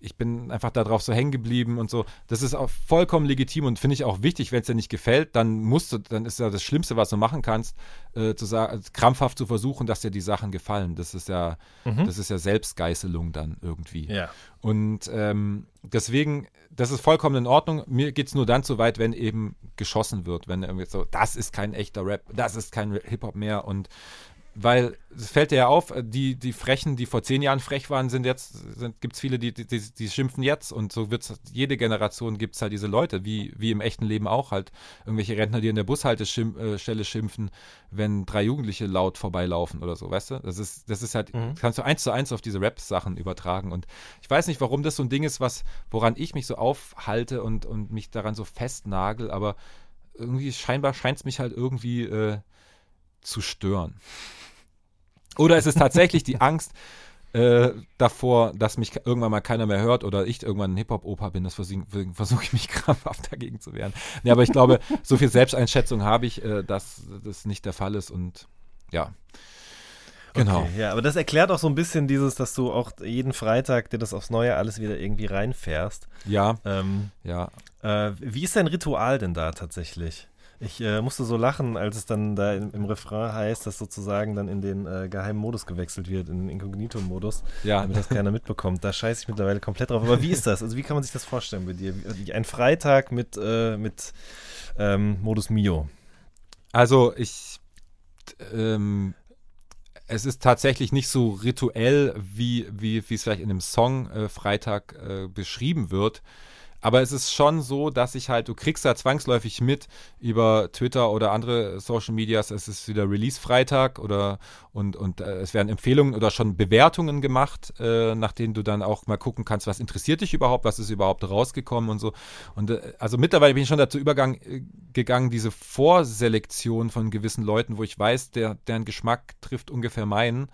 ich bin einfach darauf so hängen geblieben und so. Das ist auch vollkommen legitim und finde ich auch wichtig, wenn es dir nicht gefällt, dann musst du, dann ist ja das Schlimmste, was du machen kannst, äh, zu sagen, krampfhaft zu versuchen, dass dir die Sachen gefallen. Das ist ja, mhm. das ist ja Selbstgeißelung dann irgendwie. Ja. Und ähm, deswegen, das ist vollkommen in Ordnung. Mir geht es nur dann zu weit, wenn eben geschossen wird, wenn irgendwie so, das ist kein echter Rap, das ist kein Hip-Hop mehr und weil es fällt dir ja auf, die, die Frechen, die vor zehn Jahren frech waren, sind jetzt, gibt es viele, die, die, die, schimpfen jetzt und so wird es, jede Generation gibt es halt diese Leute, wie, wie im echten Leben auch halt, irgendwelche Rentner, die in der Bushaltestelle äh, schimpfen, wenn drei Jugendliche laut vorbeilaufen oder so, weißt du? Das ist, das ist halt, mhm. kannst du eins zu eins auf diese Rap-Sachen übertragen und ich weiß nicht, warum das so ein Ding ist, was, woran ich mich so aufhalte und, und mich daran so festnagel, aber irgendwie scheinbar scheint es mich halt irgendwie äh, zu stören. Oder ist es tatsächlich die Angst äh, davor, dass mich irgendwann mal keiner mehr hört oder ich irgendwann ein Hip-Hop-Opa bin? Das versuche versuch ich mich [LAUGHS] krampfhaft dagegen zu wehren. Nee, aber ich glaube, so viel Selbsteinschätzung habe ich, äh, dass das nicht der Fall ist und ja. Genau. Okay, ja, aber das erklärt auch so ein bisschen dieses, dass du auch jeden Freitag dir das aufs Neue alles wieder irgendwie reinfährst. Ja. Ähm, ja. Äh, wie ist dein Ritual denn da tatsächlich? Ich äh, musste so lachen, als es dann da im, im, Refrain heißt, dass sozusagen dann in den äh, geheimen Modus gewechselt wird, in den Inkognito-Modus, ja. damit das keiner mitbekommt. Da scheiße ich mittlerweile komplett drauf. Aber wie ist das? Also wie kann man sich das vorstellen bei dir? Ein Freitag mit, äh, mit ähm, Modus Mio. Also ich ähm, es ist tatsächlich nicht so rituell, wie, wie, wie es vielleicht in dem Song äh, Freitag äh, beschrieben wird. Aber es ist schon so, dass ich halt, du kriegst da zwangsläufig mit über Twitter oder andere Social Medias, es ist wieder Release-Freitag oder und, und äh, es werden Empfehlungen oder schon Bewertungen gemacht, äh, nach denen du dann auch mal gucken kannst, was interessiert dich überhaupt, was ist überhaupt rausgekommen und so. Und äh, also mittlerweile bin ich schon dazu übergang, äh, gegangen, diese Vorselektion von gewissen Leuten, wo ich weiß, der, deren Geschmack trifft ungefähr meinen,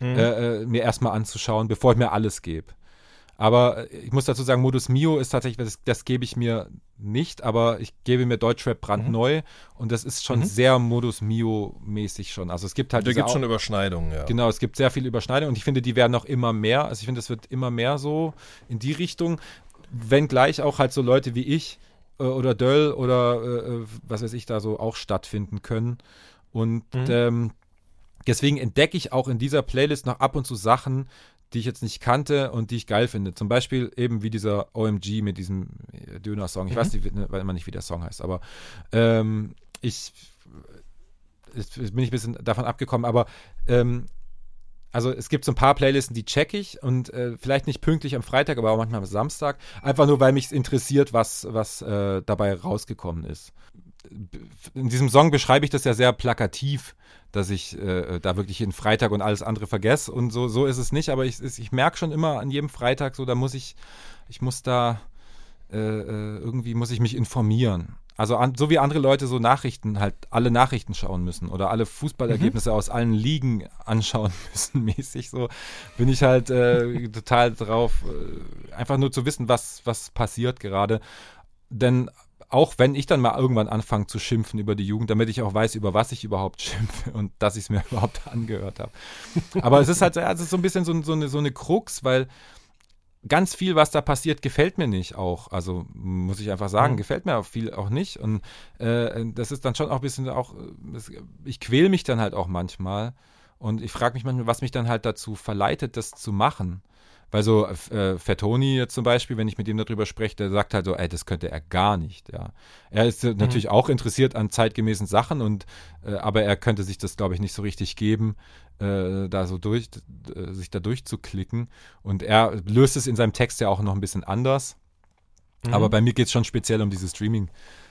mhm. Äh, äh, mir erstmal anzuschauen, bevor ich mir alles gebe. Aber ich muss dazu sagen, Modus Mio ist tatsächlich, das, das gebe ich mir nicht, aber ich gebe mir Deutschrap brandneu mhm. und das ist schon mhm. sehr Modus Mio-mäßig schon. Also es gibt halt. Da gibt schon Überschneidungen, ja. Genau, es gibt sehr viele Überschneidungen und ich finde, die werden noch immer mehr. Also ich finde, es wird immer mehr so in die Richtung, wenngleich auch halt so Leute wie ich äh, oder Döll oder äh, äh was weiß ich da so auch stattfinden können. Und mhm. ähm, deswegen entdecke ich auch in dieser Playlist noch ab und zu Sachen, die ich jetzt nicht kannte und die ich geil finde. Zum Beispiel eben wie dieser OMG mit diesem äh, Döner-Song. Ich mhm. weiß nicht, weil man nicht, wie der Song heißt, aber ähm, ich jetzt bin ich ein bisschen davon abgekommen, aber ähm, also es gibt so ein paar Playlisten, die check ich und äh, vielleicht nicht pünktlich am Freitag, aber auch manchmal am Samstag, einfach nur, weil mich interessiert, was, was äh, dabei rausgekommen ist. In diesem Song beschreibe ich das ja sehr plakativ, dass ich äh, da wirklich jeden Freitag und alles andere vergesse. Und so, so ist es nicht, aber ich, ich merke schon immer an jedem Freitag so, da muss ich, ich muss da äh, äh, irgendwie muss ich mich informieren. Also an, so wie andere Leute so Nachrichten halt alle Nachrichten schauen müssen oder alle Fußballergebnisse mhm. aus allen Ligen anschauen [LAUGHS] müssen, mäßig so, bin ich halt äh, [LAUGHS] total drauf, äh, einfach nur zu wissen, was, was passiert gerade. Denn auch wenn ich dann mal irgendwann anfange zu schimpfen über die Jugend, damit ich auch weiß, über was ich überhaupt [LAUGHS] schimpfe und dass ich es mir [LAUGHS] überhaupt angehört habe. Aber es ist halt also so ein bisschen so, so, eine, so eine Krux, weil ganz viel, was da passiert, gefällt mir nicht auch. Also muss ich einfach sagen, mhm. gefällt mir auch viel auch nicht. Und äh, das ist dann schon auch ein bisschen auch, ich quäle mich dann halt auch manchmal. Und ich frage mich manchmal, was mich dann halt dazu verleitet, das zu machen. Weil so äh, Fettoni jetzt zum Beispiel, wenn ich mit ihm darüber spreche, der sagt halt so, ey, das könnte er gar nicht, ja. Er ist äh, natürlich auch interessiert an zeitgemäßen Sachen und äh, aber er könnte sich das, glaube ich, nicht so richtig geben, äh, da so durch, äh, sich da durchzuklicken. Und er löst es in seinem Text ja auch noch ein bisschen anders. Mhm. Aber bei mir geht es schon speziell um diese Streaming-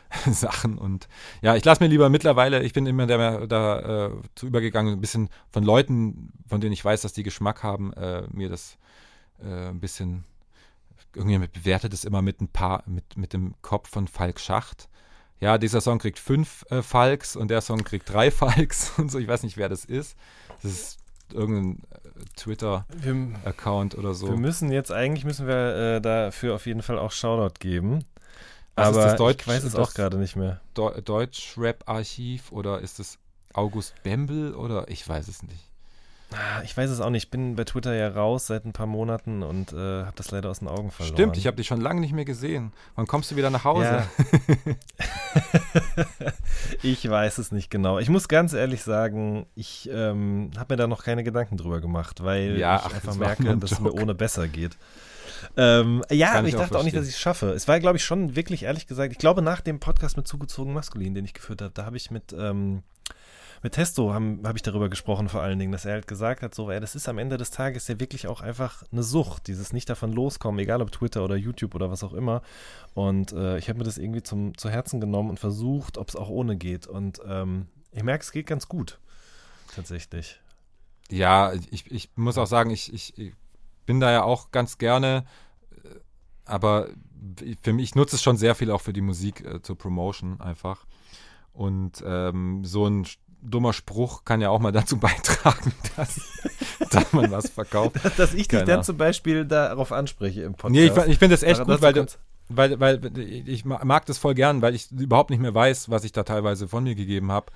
[LAUGHS] Sachen und ja, ich lasse mir lieber mittlerweile, ich bin immer der, da äh, zu übergegangen, ein bisschen von Leuten, von denen ich weiß, dass die Geschmack haben, äh, mir das äh, ein bisschen, irgendjemand bewertet es immer mit ein paar, mit, mit dem Kopf von Falk Schacht. Ja, dieser Song kriegt fünf äh, Falks und der Song kriegt drei [LAUGHS] Falks und so, ich weiß nicht, wer das ist. Das ist irgendein äh, Twitter-Account oder so. Wir müssen jetzt, eigentlich müssen wir äh, dafür auf jeden Fall auch Shoutout geben. Was ist aber das Deutsch- ich weiß es auch gerade nicht mehr. Deu- Deutsch-Rap-Archiv oder ist es August Bembel oder ich weiß es nicht. Ah, Ich weiß es auch nicht. Ich bin bei Twitter ja raus seit ein paar Monaten und äh, habe das leider aus den Augen verloren. Stimmt, ich habe dich schon lange nicht mehr gesehen. Wann kommst du wieder nach Hause? Ja. [LAUGHS] ich weiß es nicht genau. Ich muss ganz ehrlich sagen, ich ähm, habe mir da noch keine Gedanken drüber gemacht, weil Ja, ich ach, einfach merke, ein dass es mir ohne besser geht. Ähm, ja, aber ich ich auch dachte auch nicht, dass ich es schaffe. Es war, glaube ich, schon wirklich ehrlich gesagt, ich glaube, nach dem Podcast mit zugezogen maskulin, den ich geführt habe, da habe ich mit, ähm, mit Testo habe hab ich darüber gesprochen, vor allen Dingen, dass er halt gesagt hat, so, ey, das ist am Ende des Tages ja wirklich auch einfach eine Sucht, dieses nicht davon loskommen, egal ob Twitter oder YouTube oder was auch immer. Und äh, ich habe mir das irgendwie zum, zu Herzen genommen und versucht, ob es auch ohne geht. Und ähm, ich merke, es geht ganz gut. Tatsächlich. Ja, ich, ich muss auch sagen, ich, ich, ich bin da ja auch ganz gerne, äh, aber für mich, ich nutze es schon sehr viel auch für die Musik äh, zur Promotion einfach. Und ähm, so ein dummer Spruch kann ja auch mal dazu [LAUGHS] beitragen, dass, dass man was verkauft. [LAUGHS] Dass ich dich dann zum Beispiel darauf anspreche im Podcast. Nee, ich, ich finde das echt Dazu gut, weil, weil, weil ich ma- mag das voll gern, weil ich überhaupt nicht mehr weiß, was ich da teilweise von mir gegeben habe.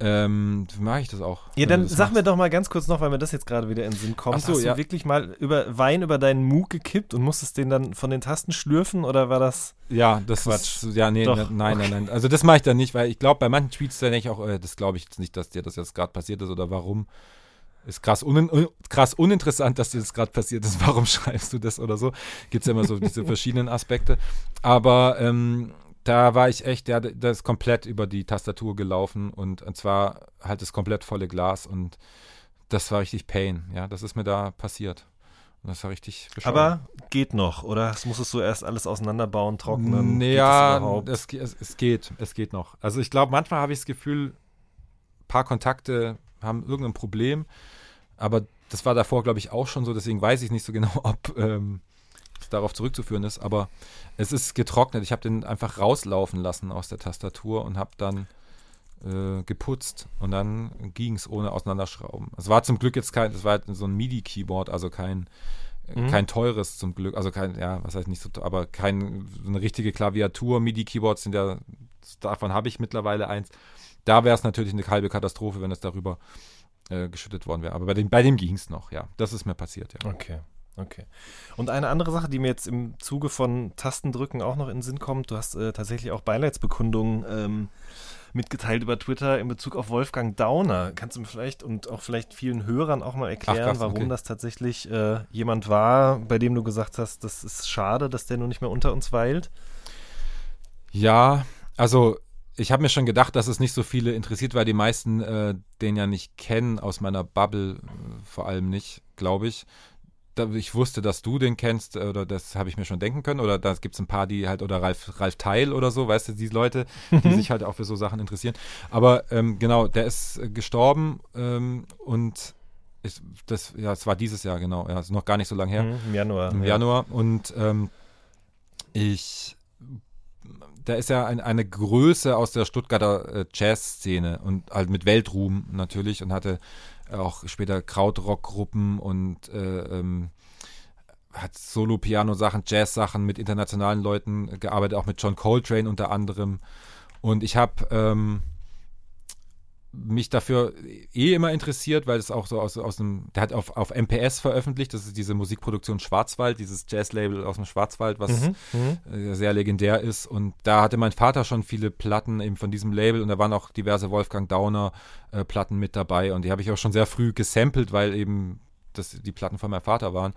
Ähm, mag ich das auch. Ja, dann das sag machst. mir doch mal ganz kurz noch, weil mir das jetzt gerade wieder in den Sinn kommt. Ach so, Hast ja. du wirklich mal über Wein über deinen Mug gekippt und musstest den dann von den Tasten schlürfen oder war das? Ja, das Quatsch. ist, ja, nee, Doch. ne- nein, nein, nein. Also das mache ich dann nicht, weil ich glaube, bei manchen Tweets, da denke ich auch, äh, das glaube ich jetzt nicht, dass dir das jetzt gerade passiert ist oder warum. Ist krass, un un krass uninteressant, dass dir das gerade passiert ist. [LAUGHS] Warum schreibst du das oder so? Gibt es ja immer so diese [LAUGHS] verschiedenen Aspekte. Aber ähm, da war ich echt, ja, das ist komplett über die Tastatur gelaufen und, und zwar halt das komplett volle Glas und das war richtig Pain. Ja, das ist mir da passiert. Und das war richtig bescheuert. Aber geht noch, oder? Das musstest du erst alles auseinanderbauen, trocknen? Nee, Geht ja, das überhaupt? es, es, es geht, es geht noch. Also ich glaube, manchmal habe ich das Gefühl, ein paar Kontakte haben irgendein Problem, aber das war davor, glaube ich, auch schon so, deswegen weiß ich nicht so [LAUGHS] genau, ob ähm, darauf zurückzuführen ist, aber es ist getrocknet. Ich habe den einfach rauslaufen lassen aus der Tastatur und habe dann äh, geputzt und dann ging es ohne Auseinanderschrauben. Es war zum Glück jetzt kein, es war halt so ein MIDI-Keyboard, also kein Mhm. kein teures zum Glück, also kein, ja, was heißt nicht so aber kein, so eine richtige Klaviatur, MIDI-Keyboards sind ja, davon habe ich mittlerweile eins. Da wäre es natürlich eine halbe Katastrophe, wenn es darüber äh, geschüttet worden wäre. Aber bei dem, bei dem ging es noch, ja. Das ist mir passiert, ja. Okay, okay. Und eine andere Sache, die mir jetzt im Zuge von Tastendrücken auch noch in den Sinn kommt, du hast äh, tatsächlich auch Beileidsbekundungen ähm, mitgeteilt über Twitter in Bezug auf Wolfgang Dauner. Kannst du mir vielleicht und auch vielleicht vielen Hörern auch mal erklären, krass, warum okay. das tatsächlich äh, jemand war, bei dem du gesagt hast, das ist schade, dass der nun nicht mehr unter uns weilt? Ja, also ich habe mir schon gedacht, dass es nicht so viele interessiert, weil die meisten äh, den ja nicht kennen, aus meiner Bubble äh, vor allem nicht, glaube ich. Ich wusste, dass du den kennst, äh, oder das habe ich mir schon denken können, oder da gibt es ein paar, die halt, oder Ralf, Ralf Teil oder so, weißt du, die Leute, die sich halt auch für so Sachen interessieren. Aber ähm, genau, der ist äh, gestorben ähm, und ist, das, ja, es war dieses Jahr, genau, ja, ist noch gar nicht so lange her Mhm, Im Januar. im ja. Januar und ähm, ich da ist ja ein, eine Größe aus der Stuttgarter äh, Jazzszene und halt mit Weltruhm natürlich und hatte auch später Krautrock-Gruppen und äh, ähm, hat Solo-Piano-Sachen, Jazz-Sachen mit internationalen Leuten gearbeitet, auch mit John Coltrane unter anderem. Und ich habe ähm, mich dafür eh immer interessiert, weil es auch so aus, aus dem, der hat auf, auf MPS veröffentlicht, das ist diese Musikproduktion Schwarzwald, dieses Jazzlabel aus dem Schwarzwald, was Mhm, äh, sehr legendär ist. Und da hatte mein Vater schon viele Platten eben von diesem Label und da waren auch diverse Wolfgang Downer äh, Platten mit dabei und die habe ich auch schon sehr früh gesampelt, weil eben das die Platten von meinem Vater waren.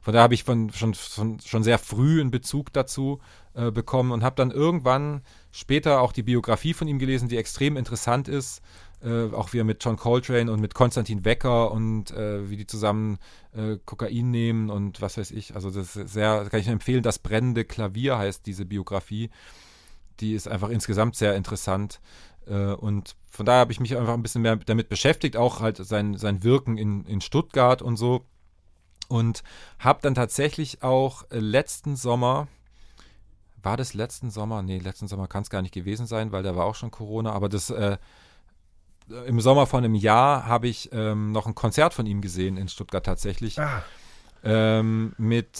Von daher habe ich von, schon, schon, schon sehr früh einen Bezug dazu äh, bekommen und habe dann irgendwann später auch die Biografie von ihm gelesen, die extrem interessant ist. Äh, auch wie er mit John Coltrane und mit Konstantin Wecker und äh, wie die zusammen äh, Kokain nehmen und was weiß ich. Also das ist sehr, kann ich empfehlen. Das brennende Klavier heißt diese Biografie. Die ist einfach insgesamt sehr interessant. Äh, und von daher habe ich mich einfach ein bisschen mehr damit beschäftigt, auch halt sein, sein Wirken in, in Stuttgart und so. Und habe dann tatsächlich auch äh, letzten Sommer, war das letzten Sommer? Nee, letzten Sommer kann es gar nicht gewesen sein, weil da war auch schon Corona, aber das äh, im Sommer von einem Jahr habe ich ähm, noch ein Konzert von ihm gesehen in Stuttgart tatsächlich. Ah, Ähm, mit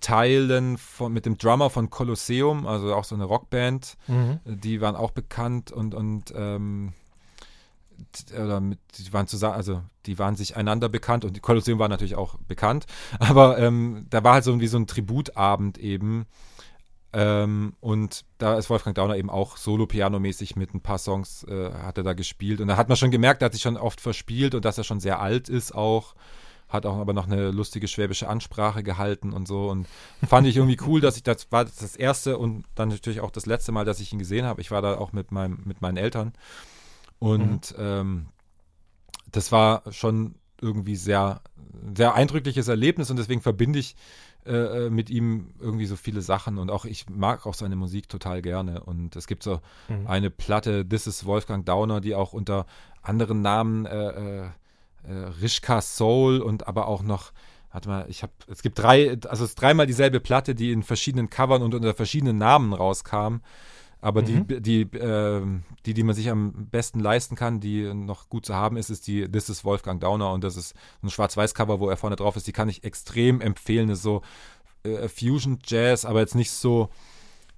Teilen von, mit dem Drummer von Colosseum, also auch so eine Rockband. mhm. Die waren auch bekannt und, und ähm, oder mit, die waren zusammen, also die waren sich einander bekannt und die Kolosseum war natürlich auch bekannt, [LAUGHS] aber ähm, da war halt so wie so ein Tributabend eben ähm, und da ist Wolfgang Dauner eben auch solo-pianomäßig mit ein paar Songs äh, hat er da gespielt. Und da hat man schon gemerkt, er hat sich schon oft verspielt und dass er schon sehr alt ist auch. Hat auch aber noch eine lustige schwäbische Ansprache gehalten und so. Und fand ich irgendwie cool, dass ich das war das erste und dann natürlich auch das letzte Mal, dass ich ihn gesehen habe. Ich war da auch mit meinem mit meinen Eltern. Und ähm, das war schon irgendwie sehr sehr eindrückliches Erlebnis und deswegen verbinde ich äh, äh, mit ihm irgendwie so viele Sachen und auch ich mag auch seine Musik total gerne und es gibt so Mhm. eine Platte This is Wolfgang Dauner, die auch unter anderen Namen äh, äh, äh, Rishka Soul und aber auch noch, warte mal, ich habe, es gibt drei, also es ist dreimal dieselbe Platte, die in verschiedenen Covern und unter verschiedenen Namen rauskam. Aber Mhm. die, die, ähm, die, die man sich am besten leisten kann, die noch gut zu haben ist, ist die This is Wolfgang Dauner und das ist ein Schwarz-Weiß-Cover, wo er vorne drauf ist. Die kann ich extrem empfehlen. Das ist so äh, Fusion Jazz, aber jetzt nicht so,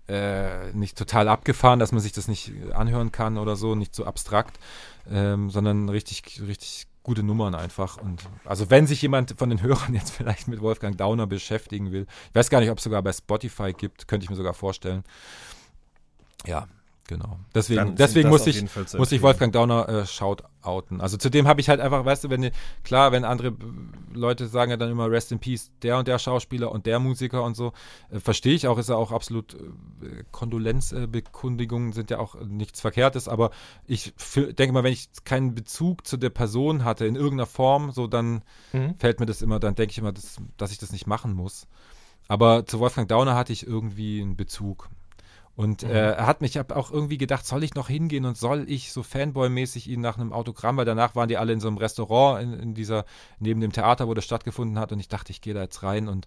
äh, nicht total abgefahren, dass man sich das nicht anhören kann oder so, nicht so abstrakt, ähm, sondern richtig, richtig gute Nummern einfach. Und also wenn sich jemand von den Hörern [LAUGHS] jetzt vielleicht mit Wolfgang Dauner beschäftigen will, ich weiß gar nicht, ob es sogar bei Spotify gibt, könnte ich mir sogar vorstellen. Ja, genau. Deswegen, Dann deswegen muss ich, muss ich. Wolfgang Dauner äh, shoutouten. Also zudem habe ich halt einfach, weißt du, wenn klar, wenn andere äh, Leute sagen ja dann immer Rest in Peace, der und der Schauspieler und der Musiker und so, äh, verstehe ich auch, ist ja auch absolut äh, Kondolenzbekundigungen sind ja auch äh, nichts Verkehrtes, aber ich denke mal, wenn ich keinen Bezug zu der Person hatte in irgendeiner Form, so dann Mhm. fällt mir das immer, dann denke ich immer, dass, dass ich das nicht machen muss. Aber zu Wolfgang Dauner hatte ich irgendwie einen Bezug. Und Mhm. äh, er hat mich, ich habe auch irgendwie gedacht, soll ich noch hingehen und soll ich so Fanboy-mäßig ihn nach einem Autogramm, weil danach waren die alle in so einem Restaurant in, in dieser, neben dem Theater, wo das stattgefunden hat und ich dachte, ich gehe da jetzt rein und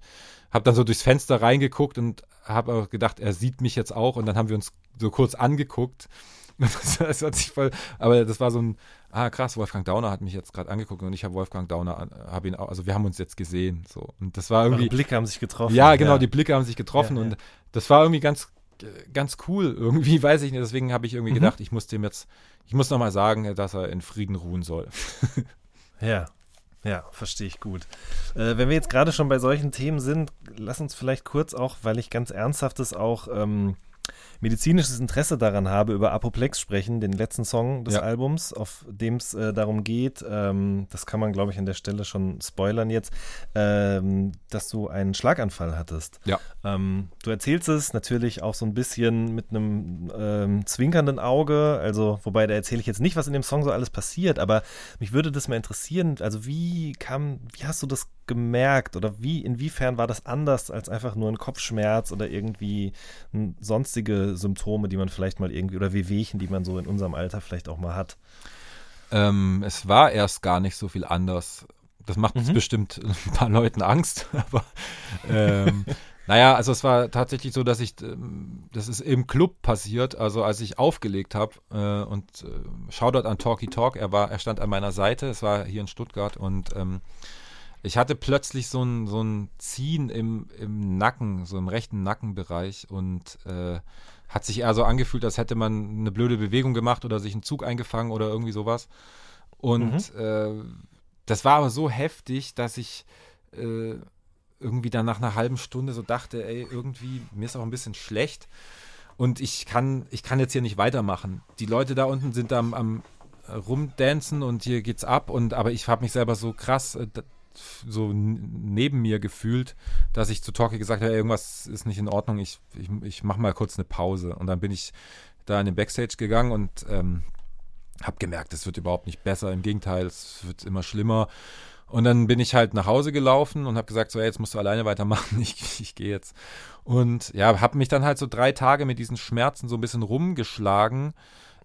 habe dann so durchs Fenster reingeguckt und habe auch gedacht, er sieht mich jetzt auch und dann haben wir uns so kurz angeguckt. [LAUGHS] Das, das hat sich voll, aber das war so ein, ah krass, Wolfgang Dauner hat mich jetzt gerade angeguckt und ich habe Wolfgang Dauner, habe ihn auch, also wir haben uns jetzt gesehen, so und das war irgendwie, Blicke haben sich getroffen. ja, genau, die Blicke haben sich getroffen Ja, ja. und das war irgendwie ganz, ganz cool. Irgendwie [LAUGHS] weiß ich nicht. Deswegen habe ich irgendwie Mhm. gedacht, ich muss dem jetzt, ich muss nochmal sagen, dass er in Frieden ruhen soll. [LAUGHS] Ja, ja, verstehe ich gut. Äh, wenn wir jetzt gerade schon bei solchen Themen sind, lass uns vielleicht kurz auch, weil ich ganz ernsthaftes auch ähm, medizinisches Interesse daran habe, über Apoplex sprechen, den letzten Song des Ja. Albums, auf dem es äh, darum geht. Ähm, das kann man, glaube ich, an der Stelle schon spoilern jetzt, ähm, dass du einen Schlaganfall hattest. Ja. Ähm, du erzählst es natürlich auch so ein bisschen mit einem ähm, zwinkernden Auge, also wobei da erzähle ich jetzt nicht, was in dem Song so alles passiert, aber mich würde das mal interessieren, also wie kam, wie hast du das gemerkt oder wie, inwiefern war das anders als einfach nur ein Kopfschmerz oder irgendwie n- sonstige Symptome, die man vielleicht mal irgendwie oder Wehwehchen, die man so in unserem Alter vielleicht auch mal hat? Ähm, es war erst gar nicht so viel anders. Das macht Mhm. bestimmt [LAUGHS] ein paar Leuten Angst, [LAUGHS] aber ähm, naja, also es war tatsächlich so, dass ich, ähm, das ist im Club passiert, also als ich aufgelegt habe äh, und äh, Shoutout an Talky Talk, er war, er stand an meiner Seite, es war hier in Stuttgart und ähm, ich hatte plötzlich so ein, so ein Ziehen im, im Nacken, so im rechten Nackenbereich und äh, hat sich eher so angefühlt, als hätte man eine blöde Bewegung gemacht oder sich einen Zug eingefangen oder irgendwie sowas. Und mhm. äh, das war aber so heftig, dass ich äh, irgendwie dann nach einer halben Stunde so dachte, ey, irgendwie, mir ist auch ein bisschen schlecht. Und ich kann, ich kann jetzt hier nicht weitermachen. Die Leute da unten sind am, am rumdancen und hier geht's ab. Und aber ich habe mich selber so krass äh, so neben mir gefühlt, dass ich zu Torki gesagt habe, irgendwas ist nicht in Ordnung, ich, ich, ich mache mal kurz eine Pause. Und dann bin ich da in den Backstage gegangen und ähm, habe gemerkt, es wird überhaupt nicht besser. Im Gegenteil, es wird immer schlimmer. Und dann bin ich halt nach Hause gelaufen und habe gesagt, so, hey, jetzt musst du alleine weitermachen, [LAUGHS] ich, ich gehe jetzt. Und ja, habe mich dann halt so drei Tage mit diesen Schmerzen so ein bisschen rumgeschlagen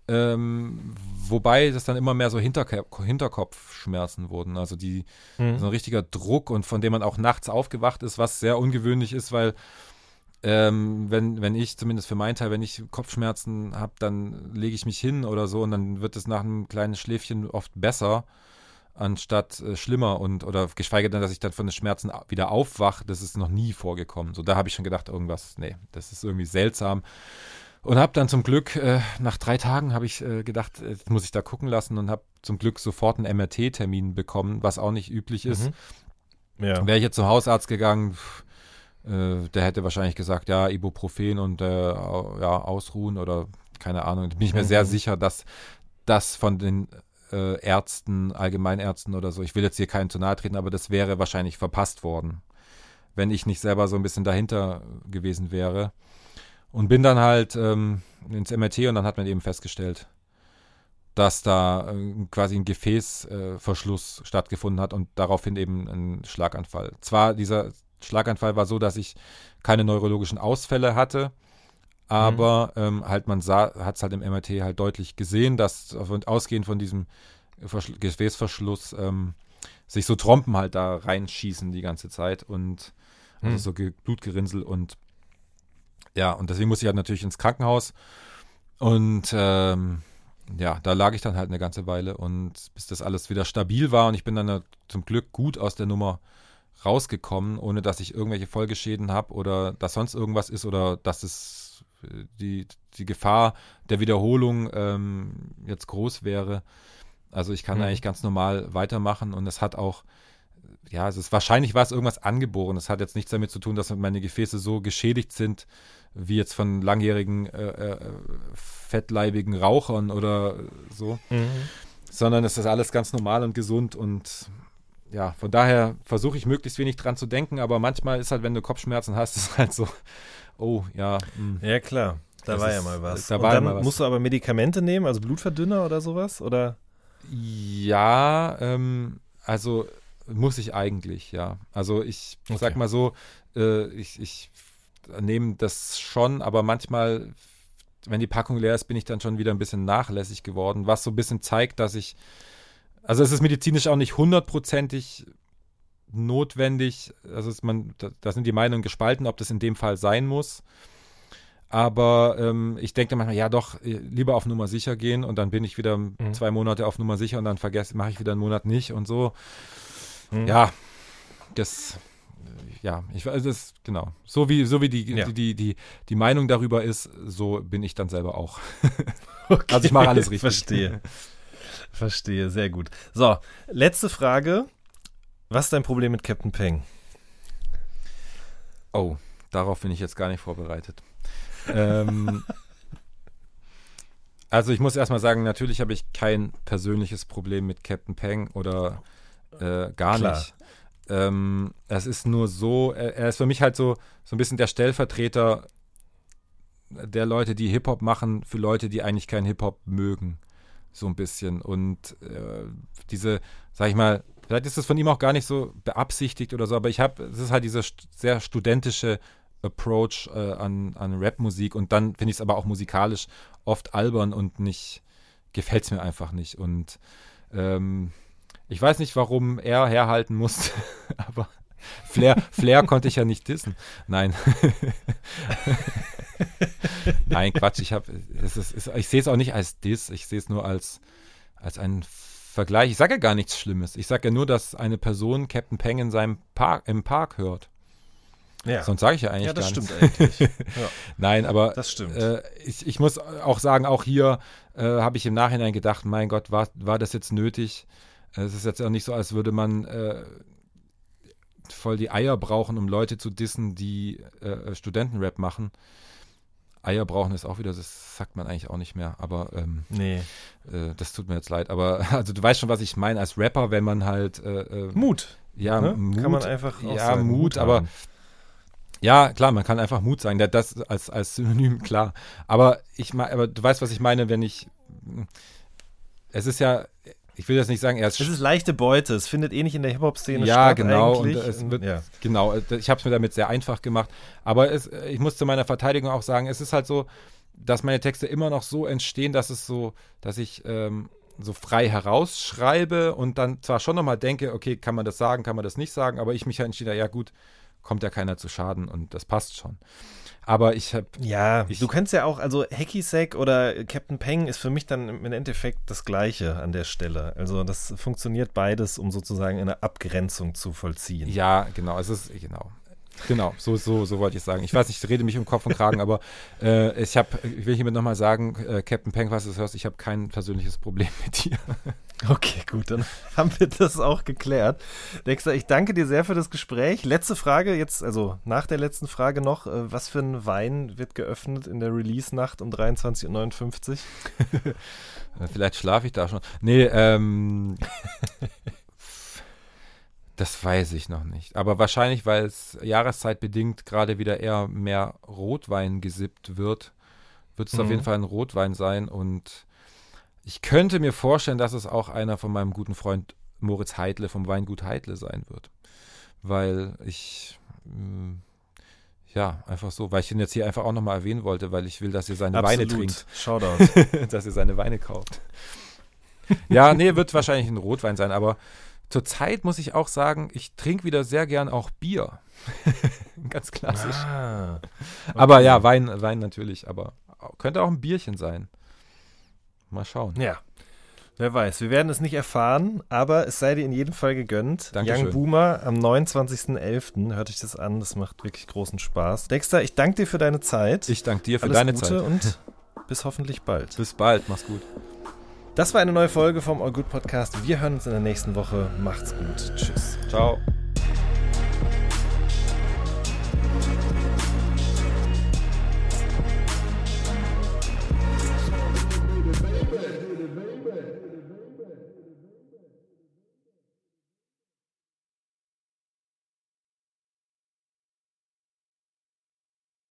ähm, wobei das dann immer mehr so Hinterk Hinterkopfschmerzen wurden. Also die mhm. so ein richtiger Druck und von dem man auch nachts aufgewacht ist, was sehr ungewöhnlich ist, weil ähm, wenn, wenn ich, zumindest für meinen Teil, wenn ich Kopfschmerzen habe, dann lege ich mich hin oder so und dann wird es nach einem kleinen Schläfchen oft besser, anstatt äh, schlimmer und oder geschweige denn, dass ich dann von den Schmerzen wieder aufwache, das ist noch nie vorgekommen. So, da habe ich schon gedacht, irgendwas, nee, das ist irgendwie seltsam. Und habe dann zum Glück, äh, nach drei Tagen habe ich äh, gedacht, äh, jetzt muss ich da gucken lassen und habe zum Glück sofort einen MRT-Termin bekommen, was auch nicht üblich ist. Mhm. Ja. Wäre ich jetzt zum Hausarzt gegangen, pff, äh, der hätte wahrscheinlich gesagt, ja, Ibuprofen und äh, ja, ausruhen oder keine Ahnung. Da bin ich mir mhm. sehr sicher, dass das von den äh, Ärzten, Allgemeinärzten oder so, ich will jetzt hier keinen zu nahe treten, aber das wäre wahrscheinlich verpasst worden, wenn ich nicht selber so ein bisschen dahinter gewesen wäre. Und bin dann halt ähm, ins MRT und dann hat man eben festgestellt, dass da äh, quasi ein Gefäßverschluss äh, stattgefunden hat und daraufhin eben ein Schlaganfall. Zwar dieser Schlaganfall war so, dass ich keine neurologischen Ausfälle hatte, aber mhm. ähm, halt man sah, hat es halt im MRT halt deutlich gesehen, dass ausgehend von diesem Verschl Gefäßverschluss ähm, sich so Trompen halt da reinschießen die ganze Zeit und also mhm. so Blutgerinnsel und ja, und deswegen musste ich halt natürlich ins Krankenhaus. Und ähm, ja, da lag ich dann halt eine ganze Weile und bis das alles wieder stabil war und ich bin dann zum Glück gut aus der Nummer rausgekommen, ohne dass ich irgendwelche Folgeschäden habe oder dass sonst irgendwas ist oder dass es äh, die, die Gefahr der Wiederholung ähm, jetzt groß wäre. Also ich kann mhm. eigentlich ganz normal weitermachen und es hat auch ja, es ist wahrscheinlich war es irgendwas angeboren. Es hat jetzt nichts damit zu tun, dass meine Gefäße so geschädigt sind, wie jetzt von langjährigen äh, äh, fettleibigen Rauchern oder so. Mhm. Sondern es ist alles ganz normal und gesund und ja, von daher versuche ich möglichst wenig dran zu denken, aber manchmal ist halt, wenn du Kopfschmerzen hast, [LAUGHS] ist halt so, oh ja. Mh. Hm. Ja, klar. Da das war ist, ja mal was. Da und dann mal was. musst du aber Medikamente nehmen, also Blutverdünner oder sowas? Oder? Ja, ähm, also muss ich eigentlich, ja. Also ich okay. sag mal so, äh, ich, ich nehme das schon, aber manchmal, wenn die Packung leer ist, bin ich dann schon wieder ein bisschen nachlässig geworden, was so ein bisschen zeigt, dass ich, also es ist medizinisch auch nicht hundertprozentig notwendig, also ist man, da, da, sind die Meinungen gespalten, ob das in dem Fall sein muss. Aber ähm, ich denke manchmal, ja doch, lieber auf Nummer sicher gehen und dann bin ich wieder mhm. zwei Monate auf Nummer sicher und dann vergesse, mache ich wieder einen Monat nicht und so. Mhm. Ja, das, ja, ich weiß es, genau. So wie, so wie die, ja. die, die, die, die Meinung darüber ist, so bin ich dann selber auch. [LAUGHS] okay. Also ich mache alles richtig. Verstehe. Verstehe, sehr gut. So, letzte Frage. Was ist dein Problem mit Captain Peng? Oh, darauf bin ich jetzt gar nicht vorbereitet. ähm, [LAUGHS] also ich muss erstmal sagen, natürlich habe ich kein persönliches Problem mit Captain Peng oder äh, gar Klar. nicht. Ähm, es ist nur so, er, er, ist für mich halt so, so ein bisschen der Stellvertreter der Leute, die Hip-Hop machen, für Leute, die eigentlich keinen Hip-Hop mögen. So ein bisschen. Und äh, diese, sag ich mal, vielleicht ist das von ihm auch gar nicht so beabsichtigt oder so, aber ich habe, es ist halt dieser st sehr studentische Approach äh, an, an Rap-Musik und dann finde ich es aber auch musikalisch oft albern und nicht, gefällt es mir einfach nicht. Und ähm, ich weiß nicht, warum er herhalten musste, [LAUGHS] aber Flair, Flair konnte ich ja nicht dissen. Nein. [LAUGHS] Nein, Quatsch. Ich, hab, es ist, ich sehe es auch nicht als Diss. Ich sehe es nur als, als einen Vergleich. Ich sage ja gar nichts Schlimmes. Ich sage ja nur, dass eine Person Captain Peng in seinem Park, im Park hört. Ja. Sonst sage ich ja eigentlich Ja, das gar stimmt nichts. eigentlich. Ja, [LAUGHS] Nein, aber das stimmt. äh, ich, ich muss auch sagen, auch hier äh, habe ich im Nachhinein gedacht, mein Gott, war, war das jetzt nötig? Es ist jetzt auch nicht so, als würde man äh, voll die Eier brauchen, um Leute zu dissen, die äh, Studentenrap machen. Eier brauchen ist auch wieder, das sagt man eigentlich auch nicht mehr, aber ähm, nee. äh, das tut mir jetzt leid. Aber [LAUGHS] also du weißt schon, was ich meine als Rapper, wenn man halt äh, äh, Mut. ja, ne? Mut, Kann man einfach auch ja, sagen. Mut, aber ja, klar, man kann einfach Mut sagen, das als, als Synonym, klar. Aber ich aber du weißt, was ich meine, wenn ich es ist ja, ich will jetzt nicht sagen, er ist Es ist leichte Beute. Es findet eh nicht in der Hip-Hop-Szene Ja, statt genau, eigentlich. und es wird- ja. Genau, äh, ich habe es mir damit sehr einfach gemacht. Aber es, äh, ich muss zu meiner Verteidigung auch sagen, es ist halt so, dass meine Texte immer noch so entstehen, dass es so, dass ich ähm, so frei herausschreibe und dann zwar schon nochmal denke, okay, kann man das sagen, kann man das nicht sagen, aber ich mich halt entschieden, ja gut, kommt ja keiner zu Schaden und das passt schon. Aber ich habe, Ja, Ich- du kannst ja auch, also Hacky Sack oder Captain Peng ist für mich dann im Endeffekt das Gleiche an der Stelle. Also das funktioniert beides, um sozusagen eine Abgrenzung zu vollziehen. ja, genau, es ist, genau. Genau, so, so, so wollte ich sagen. Ich weiß nicht, ich rede mich um Kopf und Kragen, aber äh, ich habe, ich will hiermit nochmal sagen, äh, Captain Peng, was du hörst, ich habe kein persönliches Problem [LAUGHS] mit dir. Okay, gut, dann [LAUGHS] haben wir das auch geklärt. Dexter, ich danke dir sehr für das Gespräch. Letzte Frage jetzt, also nach der letzten Frage noch, äh, was für ein Wein wird geöffnet in der Release-Nacht um 23.59 Uhr? [LAUGHS] Vielleicht schlafe ich da schon. Nee, ähm. Das weiß ich noch nicht. Aber wahrscheinlich, weil es jahreszeitbedingt gerade wieder eher mehr Rotwein gesippt wird, wird es auf Mhm. jeden Fall ein Rotwein sein. Und ich könnte mir vorstellen, dass es auch einer von meinem guten Freund Moritz Heidle vom Weingut Heidle sein wird. Weil ich. mh, ja, einfach so, weil ich ihn jetzt hier einfach auch nochmal erwähnen wollte, weil ich will, dass ihr seine Weine trinkt. Shoutout. [LAUGHS] dass ihr seine Weine kauft. Ja, nee, wird wahrscheinlich ein Rotwein sein, aber zurzeit muss ich auch sagen, ich trinke wieder sehr gern auch Bier. [LAUGHS] Ganz klassisch. ah, Aber ja, Wein, Wein natürlich, aber könnte auch ein Bierchen sein. Mal schauen. ja. Wer weiß, wir werden es nicht erfahren, aber es sei dir in jedem Fall gegönnt. Dankeschön. Young Boomer am 29.11. Hört euch das an, das macht wirklich großen Spaß. Dexter, ich danke dir für deine Zeit. Ich danke dir für Alles deine Gute Zeit. und bis hoffentlich bald. Bis bald, mach's gut. Das war eine neue Folge vom All Good Podcast. Wir hören uns in der nächsten Woche. Macht's gut. Tschüss. Ciao.